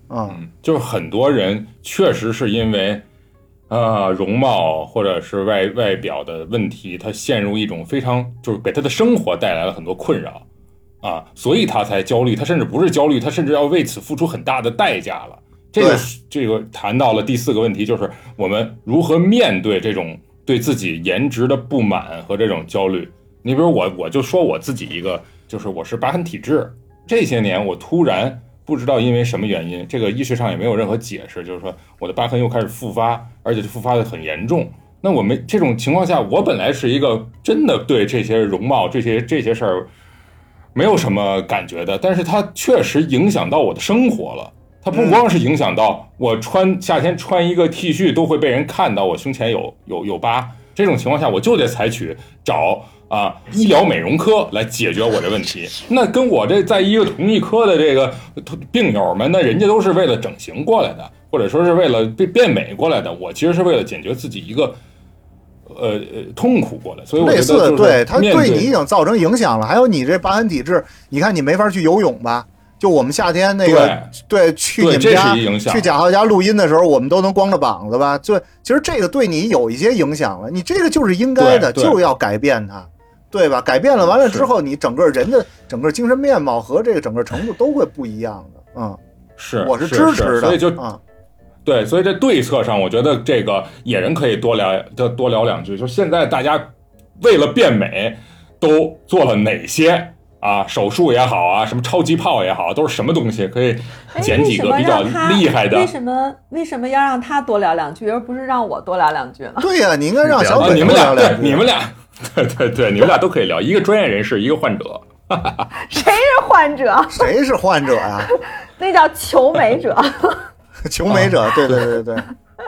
[SPEAKER 1] 啊。
[SPEAKER 2] 嗯，就是很多人确实是因为啊、容貌或者是外外表的问题，他陷入一种非常就是给他的生活带来了很多困扰啊，所以他才焦虑。他甚至不是焦虑，他甚至要为此付出很大的代价了。这个
[SPEAKER 1] 对
[SPEAKER 2] 这个谈到了第四个问题，就是我们如何面对这种对自己颜值的不满和这种焦虑。你比如我，我就说我自己一个，就是我是疤痕体质，这些年我突然不知道因为什么原因，这个医学上也没有任何解释，就是说我的疤痕又开始复发，而且复发的很严重。那我们这种情况下，我本来是一个真的对这些容貌、这些这些事儿没有什么感觉的，但是它确实影响到我的生活了。它不光是影响到我穿夏天穿一个 T 恤都会被人看到我胸前有有有疤，这种情况下我就得采取找啊医疗美容科来解决我这问题。那跟我这在一个同一科的这个病友们，那人家都是为了整形过来的，或者说是为了变变美过来的。我其实是为了解决自己一个呃呃痛苦过来，所以我觉
[SPEAKER 1] 类似对
[SPEAKER 2] 他
[SPEAKER 1] 对你已经造成影响了。还有你这疤痕体质，你看你没法去游泳吧？就我们夏天那个，对，去你
[SPEAKER 2] 这
[SPEAKER 1] 们家去贾浩家录音的时候，我们都能光着膀子吧？就其实这个对你有一些影响了，你这个就是应该的，就要改变它，对吧？改变了，完了之后，你整个人的整个精神面貌和这个整个程度都会不一样的。嗯，
[SPEAKER 2] 是
[SPEAKER 1] 我是
[SPEAKER 2] 是
[SPEAKER 1] 支持的，
[SPEAKER 2] 所以就
[SPEAKER 1] 啊，
[SPEAKER 2] 对，所以这对策上，我觉得这个野人可以多聊多多聊两句。就现在大家为了变美，都做了哪些啊？手术也好啊，什么超级炮也好，都是什么东西？可以
[SPEAKER 4] 哎
[SPEAKER 2] 捡几个比较厉害的
[SPEAKER 4] 为。什么为什么要让他多聊两句，而不是让我多聊两句呢？
[SPEAKER 1] 对呀、你应该让小
[SPEAKER 2] 啊，你们俩你们俩，对对对，你们俩都可以聊，一个专业人士，一个患者。
[SPEAKER 4] 谁是患者？
[SPEAKER 1] 谁是患者呀、
[SPEAKER 4] 那叫求美者。
[SPEAKER 1] 求美者，对对对对对。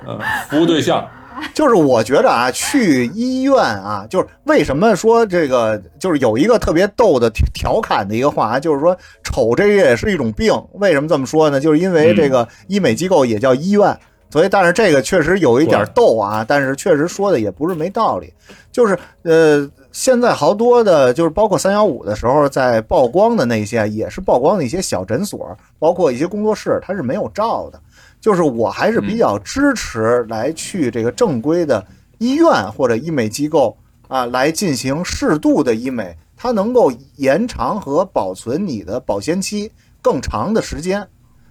[SPEAKER 2] 嗯，服务对象，
[SPEAKER 1] 就是我觉得啊，去医院啊，就是为什么说这个，就是有一个特别逗的调侃的一个话，就是说丑这也是一种病。为什么这么说呢？就是因为这个医美机构也叫医院，所以但是这个确实有一点逗啊，但是确实说的也不是没道理。就是呃，现在好多的，就是包括三幺五的时候在曝光的那些，也是曝光的一些小诊所，包括一些工作室，它是没有照的。就是我还是比较支持来去这个正规的医院或者医美机构啊，来进行适度的医美，它能够延长和保存你的保鲜期更长的时间。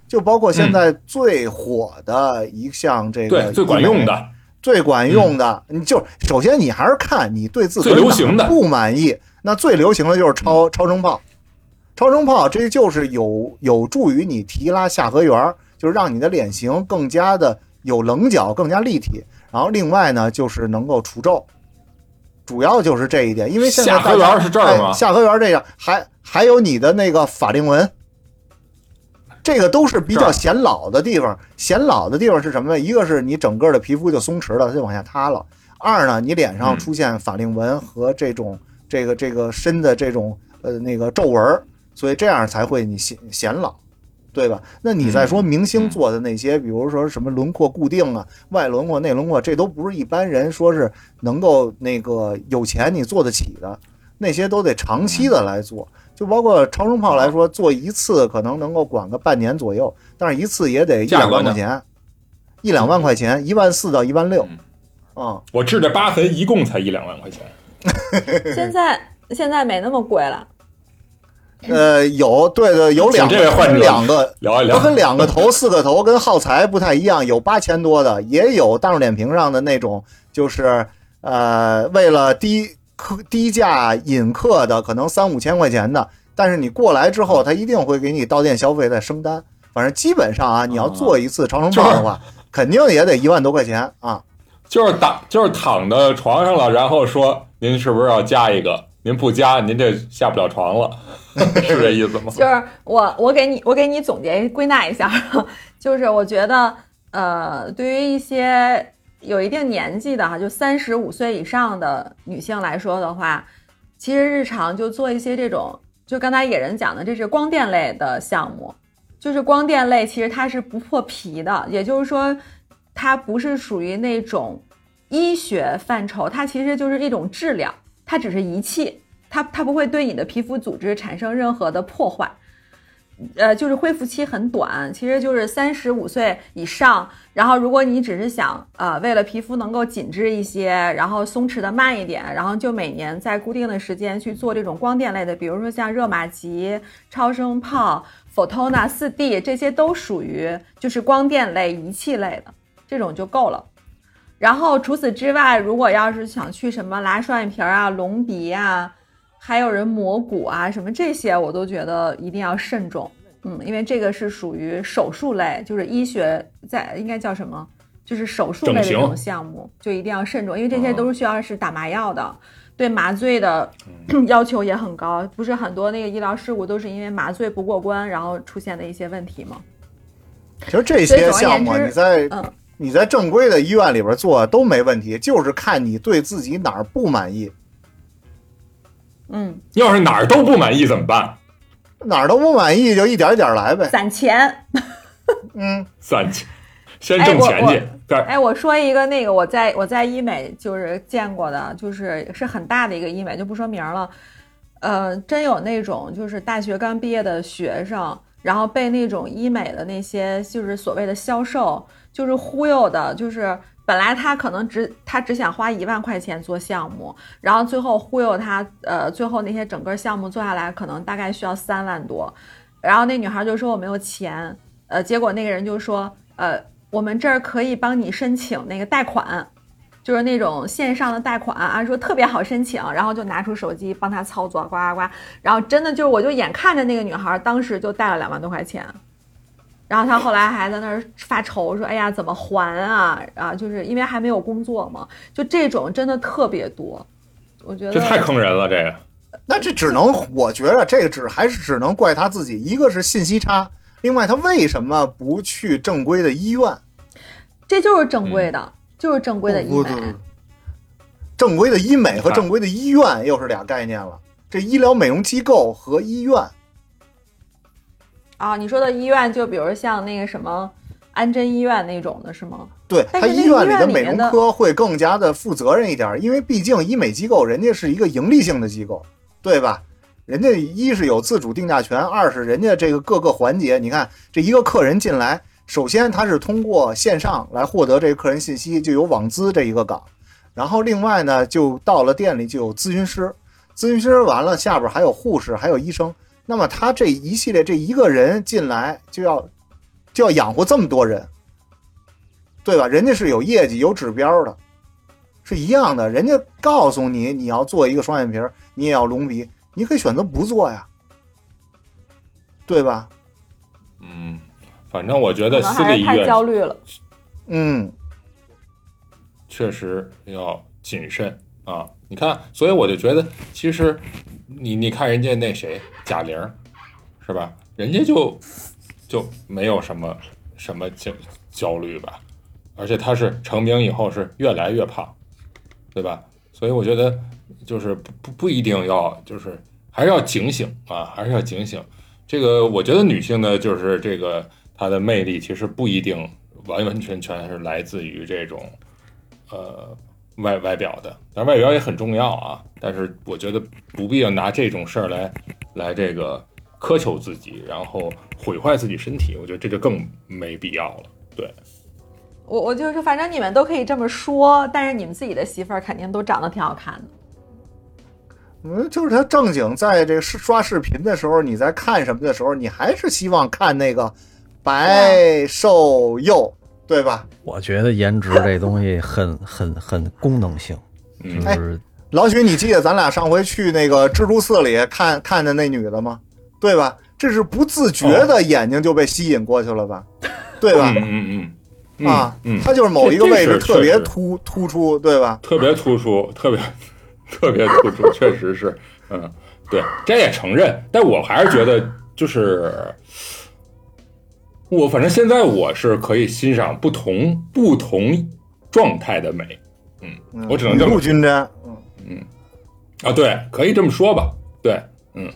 [SPEAKER 1] 就包括现在最火的一项这个
[SPEAKER 2] 对，最管用的，
[SPEAKER 1] 最管用的，你就首先你还是看你对自己
[SPEAKER 2] 最流行的。
[SPEAKER 1] 不满意，那最流行的就是超超声炮，超声炮这就是有有助于你提拉下颌缘儿，就是让你的脸型更加的有棱角，更加立体。然后另外呢，就是能够除皱，主要就是这一点，因为现在
[SPEAKER 2] 下颌缘是这儿吗
[SPEAKER 1] 哎下颌缘这样还还有你的那个法令纹。这个都是比较显老的地方，显老的地方是什么呢？一个是你整个的皮肤就松弛了，它就往下塌了；二呢，你脸上
[SPEAKER 2] 嗯
[SPEAKER 1] 出现法令纹和这种这个这个深的这种呃那个皱纹，所以这样才会你显显老，对吧？那你再说明星做的那些，比如说什么轮廓固定啊、外轮廓、内轮廓，这都不是一般人说是能够那个有钱你做得起的，那些都得长期的来做。就包括超声炮来说，做一次可能能够管个半年左右，但是一次也得一两万块钱，一两万块钱，一万四到一万六，啊、
[SPEAKER 2] 我治这疤痕一共才一两万块钱。
[SPEAKER 4] 现在现在没那么贵了，
[SPEAKER 1] 呃，有对对，有两
[SPEAKER 2] 个这位患者
[SPEAKER 1] 两个，
[SPEAKER 2] 聊一聊
[SPEAKER 1] 它分两个头、四个头，跟耗材不太一样，有八千多的，也有大众点评上的那种，就是呃，为了低客低价引客的，可能三五千块钱的，但是你过来之后，他一定会给你到店消费再升单。反正基本上啊，你要做一次长城炮的话，肯定也得一万多块钱啊。
[SPEAKER 2] 就是打就是躺在床上了，然后说您是不是要加一个？您不加，您这下不了床了，是这意思吗？
[SPEAKER 4] 就是我我给你我给你总结归纳一下，就是我觉得呃，对于一些有一定年纪的哈，就三十五岁以上的女性来说的话，其实日常就做一些这种，就刚才野人讲的，这是光电类的项目，就是光电类其实它是不破皮的，也就是说，它不是属于那种医学范畴，它其实就是一种治疗。它只是仪器，它它不会对你的皮肤组织产生任何的破坏，呃，就是恢复期很短，其实就是三十五岁以上。然后，如果你只是想呃，为了皮肤能够紧致一些，然后松弛的慢一点，然后就每年在固定的时间去做这种光电类的，比如说像热玛吉、超声炮、Photona 四 D，这些都属于就是光电类仪器类的，这种就够了。然后除此之外，如果要是想去什么拉双眼皮啊、隆鼻啊，还有人磨骨啊，什么这些，我都觉得一定要慎重。嗯，因为这个是属于手术类，就是医学在应该叫什么，就是手术类的这种项目，就一定要慎重，因为这些都是需要是打麻药的，对麻醉的 要求也很高。不是很多那个医疗事故都是因为麻醉不过关，然后出现的一些问题吗？
[SPEAKER 1] 其实这些项目你在嗯。你在正规的医院里边做都没问题，就是看你对自己哪儿不满意。
[SPEAKER 4] 嗯，
[SPEAKER 2] 要是哪儿都不满意怎么办？
[SPEAKER 1] 哪儿都不满意就一点一点来呗，
[SPEAKER 4] 攒钱。
[SPEAKER 1] 嗯，
[SPEAKER 2] 攒钱，先挣钱去。对，
[SPEAKER 4] 哎，我说一个那个，我在我在医美就是见过的，就是是很大的一个医美，就不说名了。呃，真有那种就是大学刚毕业的学生，然后被那种医美的那些就是所谓的销售。就是忽悠的，就是本来他可能只他只想花一万块钱做项目，然后最后忽悠他，呃，最后那些整个项目做下来可能大概需要三万多，然后那女孩就说我没有钱，呃，结果那个人就说，呃，我们这儿可以帮你申请那个贷款，就是那种线上的贷款啊，说特别好申请，然后就拿出手机帮他操作，呱呱呱，然后真的就是我就眼看着那个女孩当时就贷了两万多块钱。然后他后来还在那儿发愁，说：“哎呀，怎么还啊？啊，就是因为还没有工作嘛。就这种真的特别多，我觉得
[SPEAKER 2] 这太坑人了。这个，
[SPEAKER 1] 那这只能，我觉得这个只还是只能怪他自己。一个是信息差，另外他为什么不去正规的医院？
[SPEAKER 4] 这就是正规的，就是正规的医美。
[SPEAKER 1] 正规的医美和正规的医院又是俩概念了。这医疗美容机构和医院。
[SPEAKER 4] 啊，你说的医院就比如像那个什么安贞医院那种的是吗？
[SPEAKER 1] 对，他医院里
[SPEAKER 4] 的
[SPEAKER 1] 美容科会更加的负责任一点，因为毕竟医美机构人家是一个盈利性的机构，对吧？人家一是有自主定价权，二是人家这个各个环节，你看这一个客人进来，首先他是通过线上来获得这个客人信息，就有网资这一个岗，然后另外呢，就到了店里就有咨询师，咨询师完了下边还有护士，还有医生。那么他这一系列这一个人进来就要就要养活这么多人，对吧？人家是有业绩有指标的，是一样的。人家告诉你你要做一个双眼皮，你也要隆鼻，你可以选择不做呀，对吧？
[SPEAKER 2] 嗯，反正我觉得私立医院
[SPEAKER 4] 太焦虑了。
[SPEAKER 1] 嗯，
[SPEAKER 2] 确实要谨慎啊。你看，所以我就觉得其实。你你看人家那谁贾玲，是吧？人家就就没有什么什么焦焦虑吧，而且她是成名以后是越来越胖，对吧？所以我觉得就是不不不一定要就是还是要警醒啊，还是要警醒。这个我觉得女性呢，就是这个她的魅力其实不一定完完全全是来自于这种呃。外外表的，但外表也很重要啊。但是我觉得不必要拿这种事儿来来这个苛求自己，然后毁坏自己身体。我觉得这就更没必要了。对，
[SPEAKER 4] 我我就是反正你们都可以这么说，但是你们自己的媳妇儿肯定都长得挺好看的。
[SPEAKER 1] 嗯，就是他正经在这个刷视频的时候，你在看什么的时候，你还是希望看那个白瘦幼。对吧？
[SPEAKER 5] 我觉得颜值这东西很 很很功能性，就是
[SPEAKER 1] 老许，你记得咱俩上回去那个蜘蛛寺里看看的那女的吗？对吧？这是不自觉的眼睛就被吸引过去了吧，对吧？
[SPEAKER 2] 嗯嗯嗯嗯
[SPEAKER 1] 啊，
[SPEAKER 2] 嗯，
[SPEAKER 1] 它就是某一个位置特别突突出，对吧？
[SPEAKER 2] 特别突出，特别特别突出，确实是，嗯，对，这也承认，但我还是觉得就是。我反正现在我是可以欣赏不同不同状态的美，嗯，
[SPEAKER 1] 嗯
[SPEAKER 2] 我只能这么
[SPEAKER 1] 雨露均沾，嗯，
[SPEAKER 2] 啊，对，可以这么说吧，对，嗯，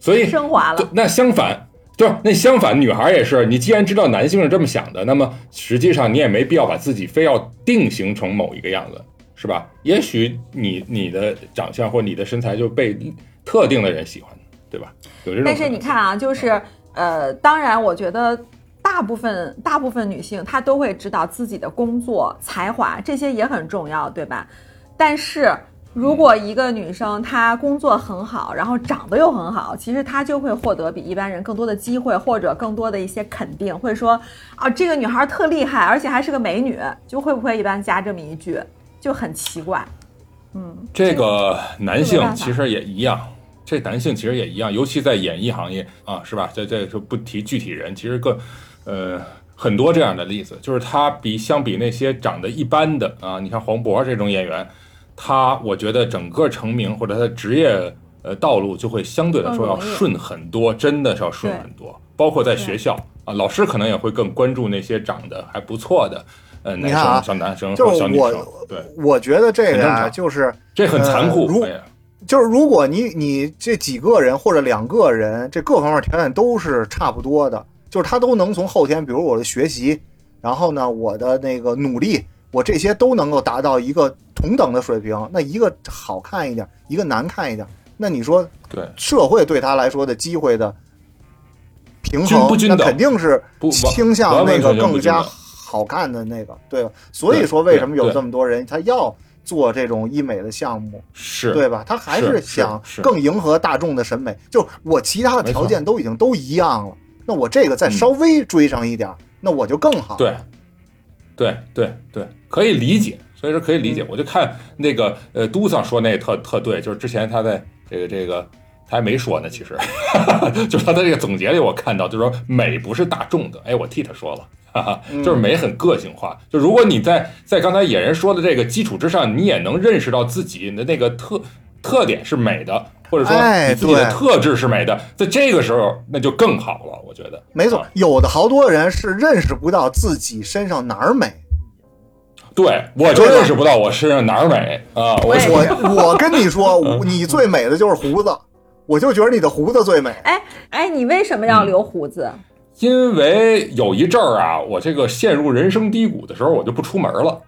[SPEAKER 2] 所以
[SPEAKER 4] 升华了。
[SPEAKER 2] 那相反，就是那相反，女孩也是，你既然知道男性是这么想的，那么实际上你也没必要把自己非要定型成某一个样子，是吧？也许你你的长相或你的身材就被特定的人喜欢，对吧？有这种
[SPEAKER 4] 但。是你看啊，就是呃，当然，我觉得大部分大部分女性她都会知道自己的工作才华这些也很重要，对吧？但是如果一个女生她工作很好，然后长得又很好，其实她就会获得比一般人更多的机会，或者更多的一些肯定，会说啊，这个女孩特厉害，而且还是个美女，就会不会一般加这么一句，就很奇怪。嗯，
[SPEAKER 2] 这个男性其实也一样，这男性其实也一样，尤其在演艺行业啊，是吧？这这就不提具体人，其实更呃很多这样的例子，就是他比相比那些长得一般的啊，你看黄渤这种演员，他我觉得整个成名或者他的职业呃道路就会相对来说要顺很多，真的是要顺很多，包括在学校啊，老师可能也会更关注那些长得还不错的呃男
[SPEAKER 1] 你看啊
[SPEAKER 2] 生、小男生或
[SPEAKER 1] 就是我
[SPEAKER 2] 小女生，对，
[SPEAKER 1] 我觉得这个就是
[SPEAKER 2] 这很残酷
[SPEAKER 1] 呃。如
[SPEAKER 2] 哎呀
[SPEAKER 1] 就是如果你你这几个人或者两个人，这各方面条件都是差不多的，就是他都能从后天，比如我的学习，然后呢我的那个努力，我这些都能够达到一个同等的水平。那一个好看一点，一个难看一点，那你说
[SPEAKER 2] 对。
[SPEAKER 1] 社会对他来说的机会的平衡，那肯定是倾向那个更加好看的那个，对吧？所以说，为什么有这么多人他要做这种医美的项目？
[SPEAKER 2] 是，
[SPEAKER 1] 对吧？他还
[SPEAKER 2] 是
[SPEAKER 1] 想更迎合大众的审美。就我其他的条件都已经都一样了，那我这个再稍微追上一点儿，那我就更好。
[SPEAKER 2] 对，对对对，可以理解，所以说可以理
[SPEAKER 1] 嗯
[SPEAKER 2] 解。我就看那个呃，都桑说那特特对，就是之前他在这个这个他还没说呢，其实 就是他在这个总结里我看到，就是说美不是大众的，哎，我替他说了。哈哈，
[SPEAKER 1] 嗯
[SPEAKER 2] 就是美很个性化。就如果你在在刚才野人说的这个基础之上，你也能认识到自己的那个特特点是美的，或者说
[SPEAKER 1] 哎
[SPEAKER 2] 你自己的特质是美的，在这个时候那就更好了，我觉得。
[SPEAKER 1] 没错
[SPEAKER 2] 啊，
[SPEAKER 1] 有的好多人是认识不到自己身上哪儿美。
[SPEAKER 2] 对，我就认识不到我身上哪儿美啊！我
[SPEAKER 4] 我
[SPEAKER 1] 我 我跟你说，
[SPEAKER 2] 嗯
[SPEAKER 1] 你最美的就是胡子，我就觉得你的胡子最美。
[SPEAKER 4] 哎哎，你为什么要留胡子？
[SPEAKER 2] 因为有一阵儿啊，我这个陷入人生低谷的时候，我就不出门了。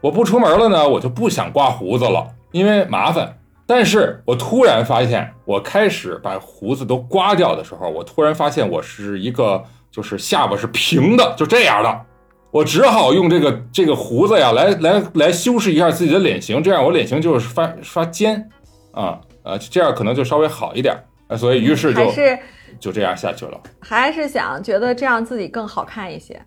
[SPEAKER 2] 我不出门了呢，我就不想刮胡子了，因为麻烦。但是我突然发现，我开始把胡子都刮掉的时候，我突然发现我是一个就是下巴是平的，就这样的。我只好用这个这个胡子呀，来来来修饰一下自己的脸型，这样我脸型就是发发尖啊啊，这样可能就稍微好一点。所以于是就
[SPEAKER 4] 是
[SPEAKER 2] 就这样下去了。
[SPEAKER 4] 还是想觉得这样自己更好看一些？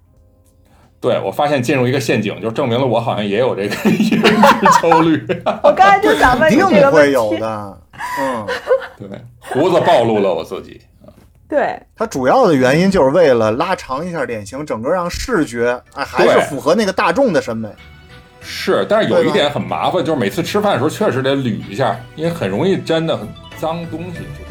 [SPEAKER 2] 对，我发现进入一个陷阱，就证明了我好像也有这个 认知焦虑。
[SPEAKER 4] 我刚才就想问你这个问
[SPEAKER 1] 会有
[SPEAKER 4] 题。
[SPEAKER 1] 的。嗯，
[SPEAKER 2] 对，胡子暴露了我自己。
[SPEAKER 4] 对，
[SPEAKER 1] 它主要的原因就是为了拉长一下脸型，整个让视觉哎还是符合那个大众的审美。
[SPEAKER 2] 是，但是有一点很麻烦，就是每次吃饭的时候确实得捋一下，因为很容易粘的很脏东西，就。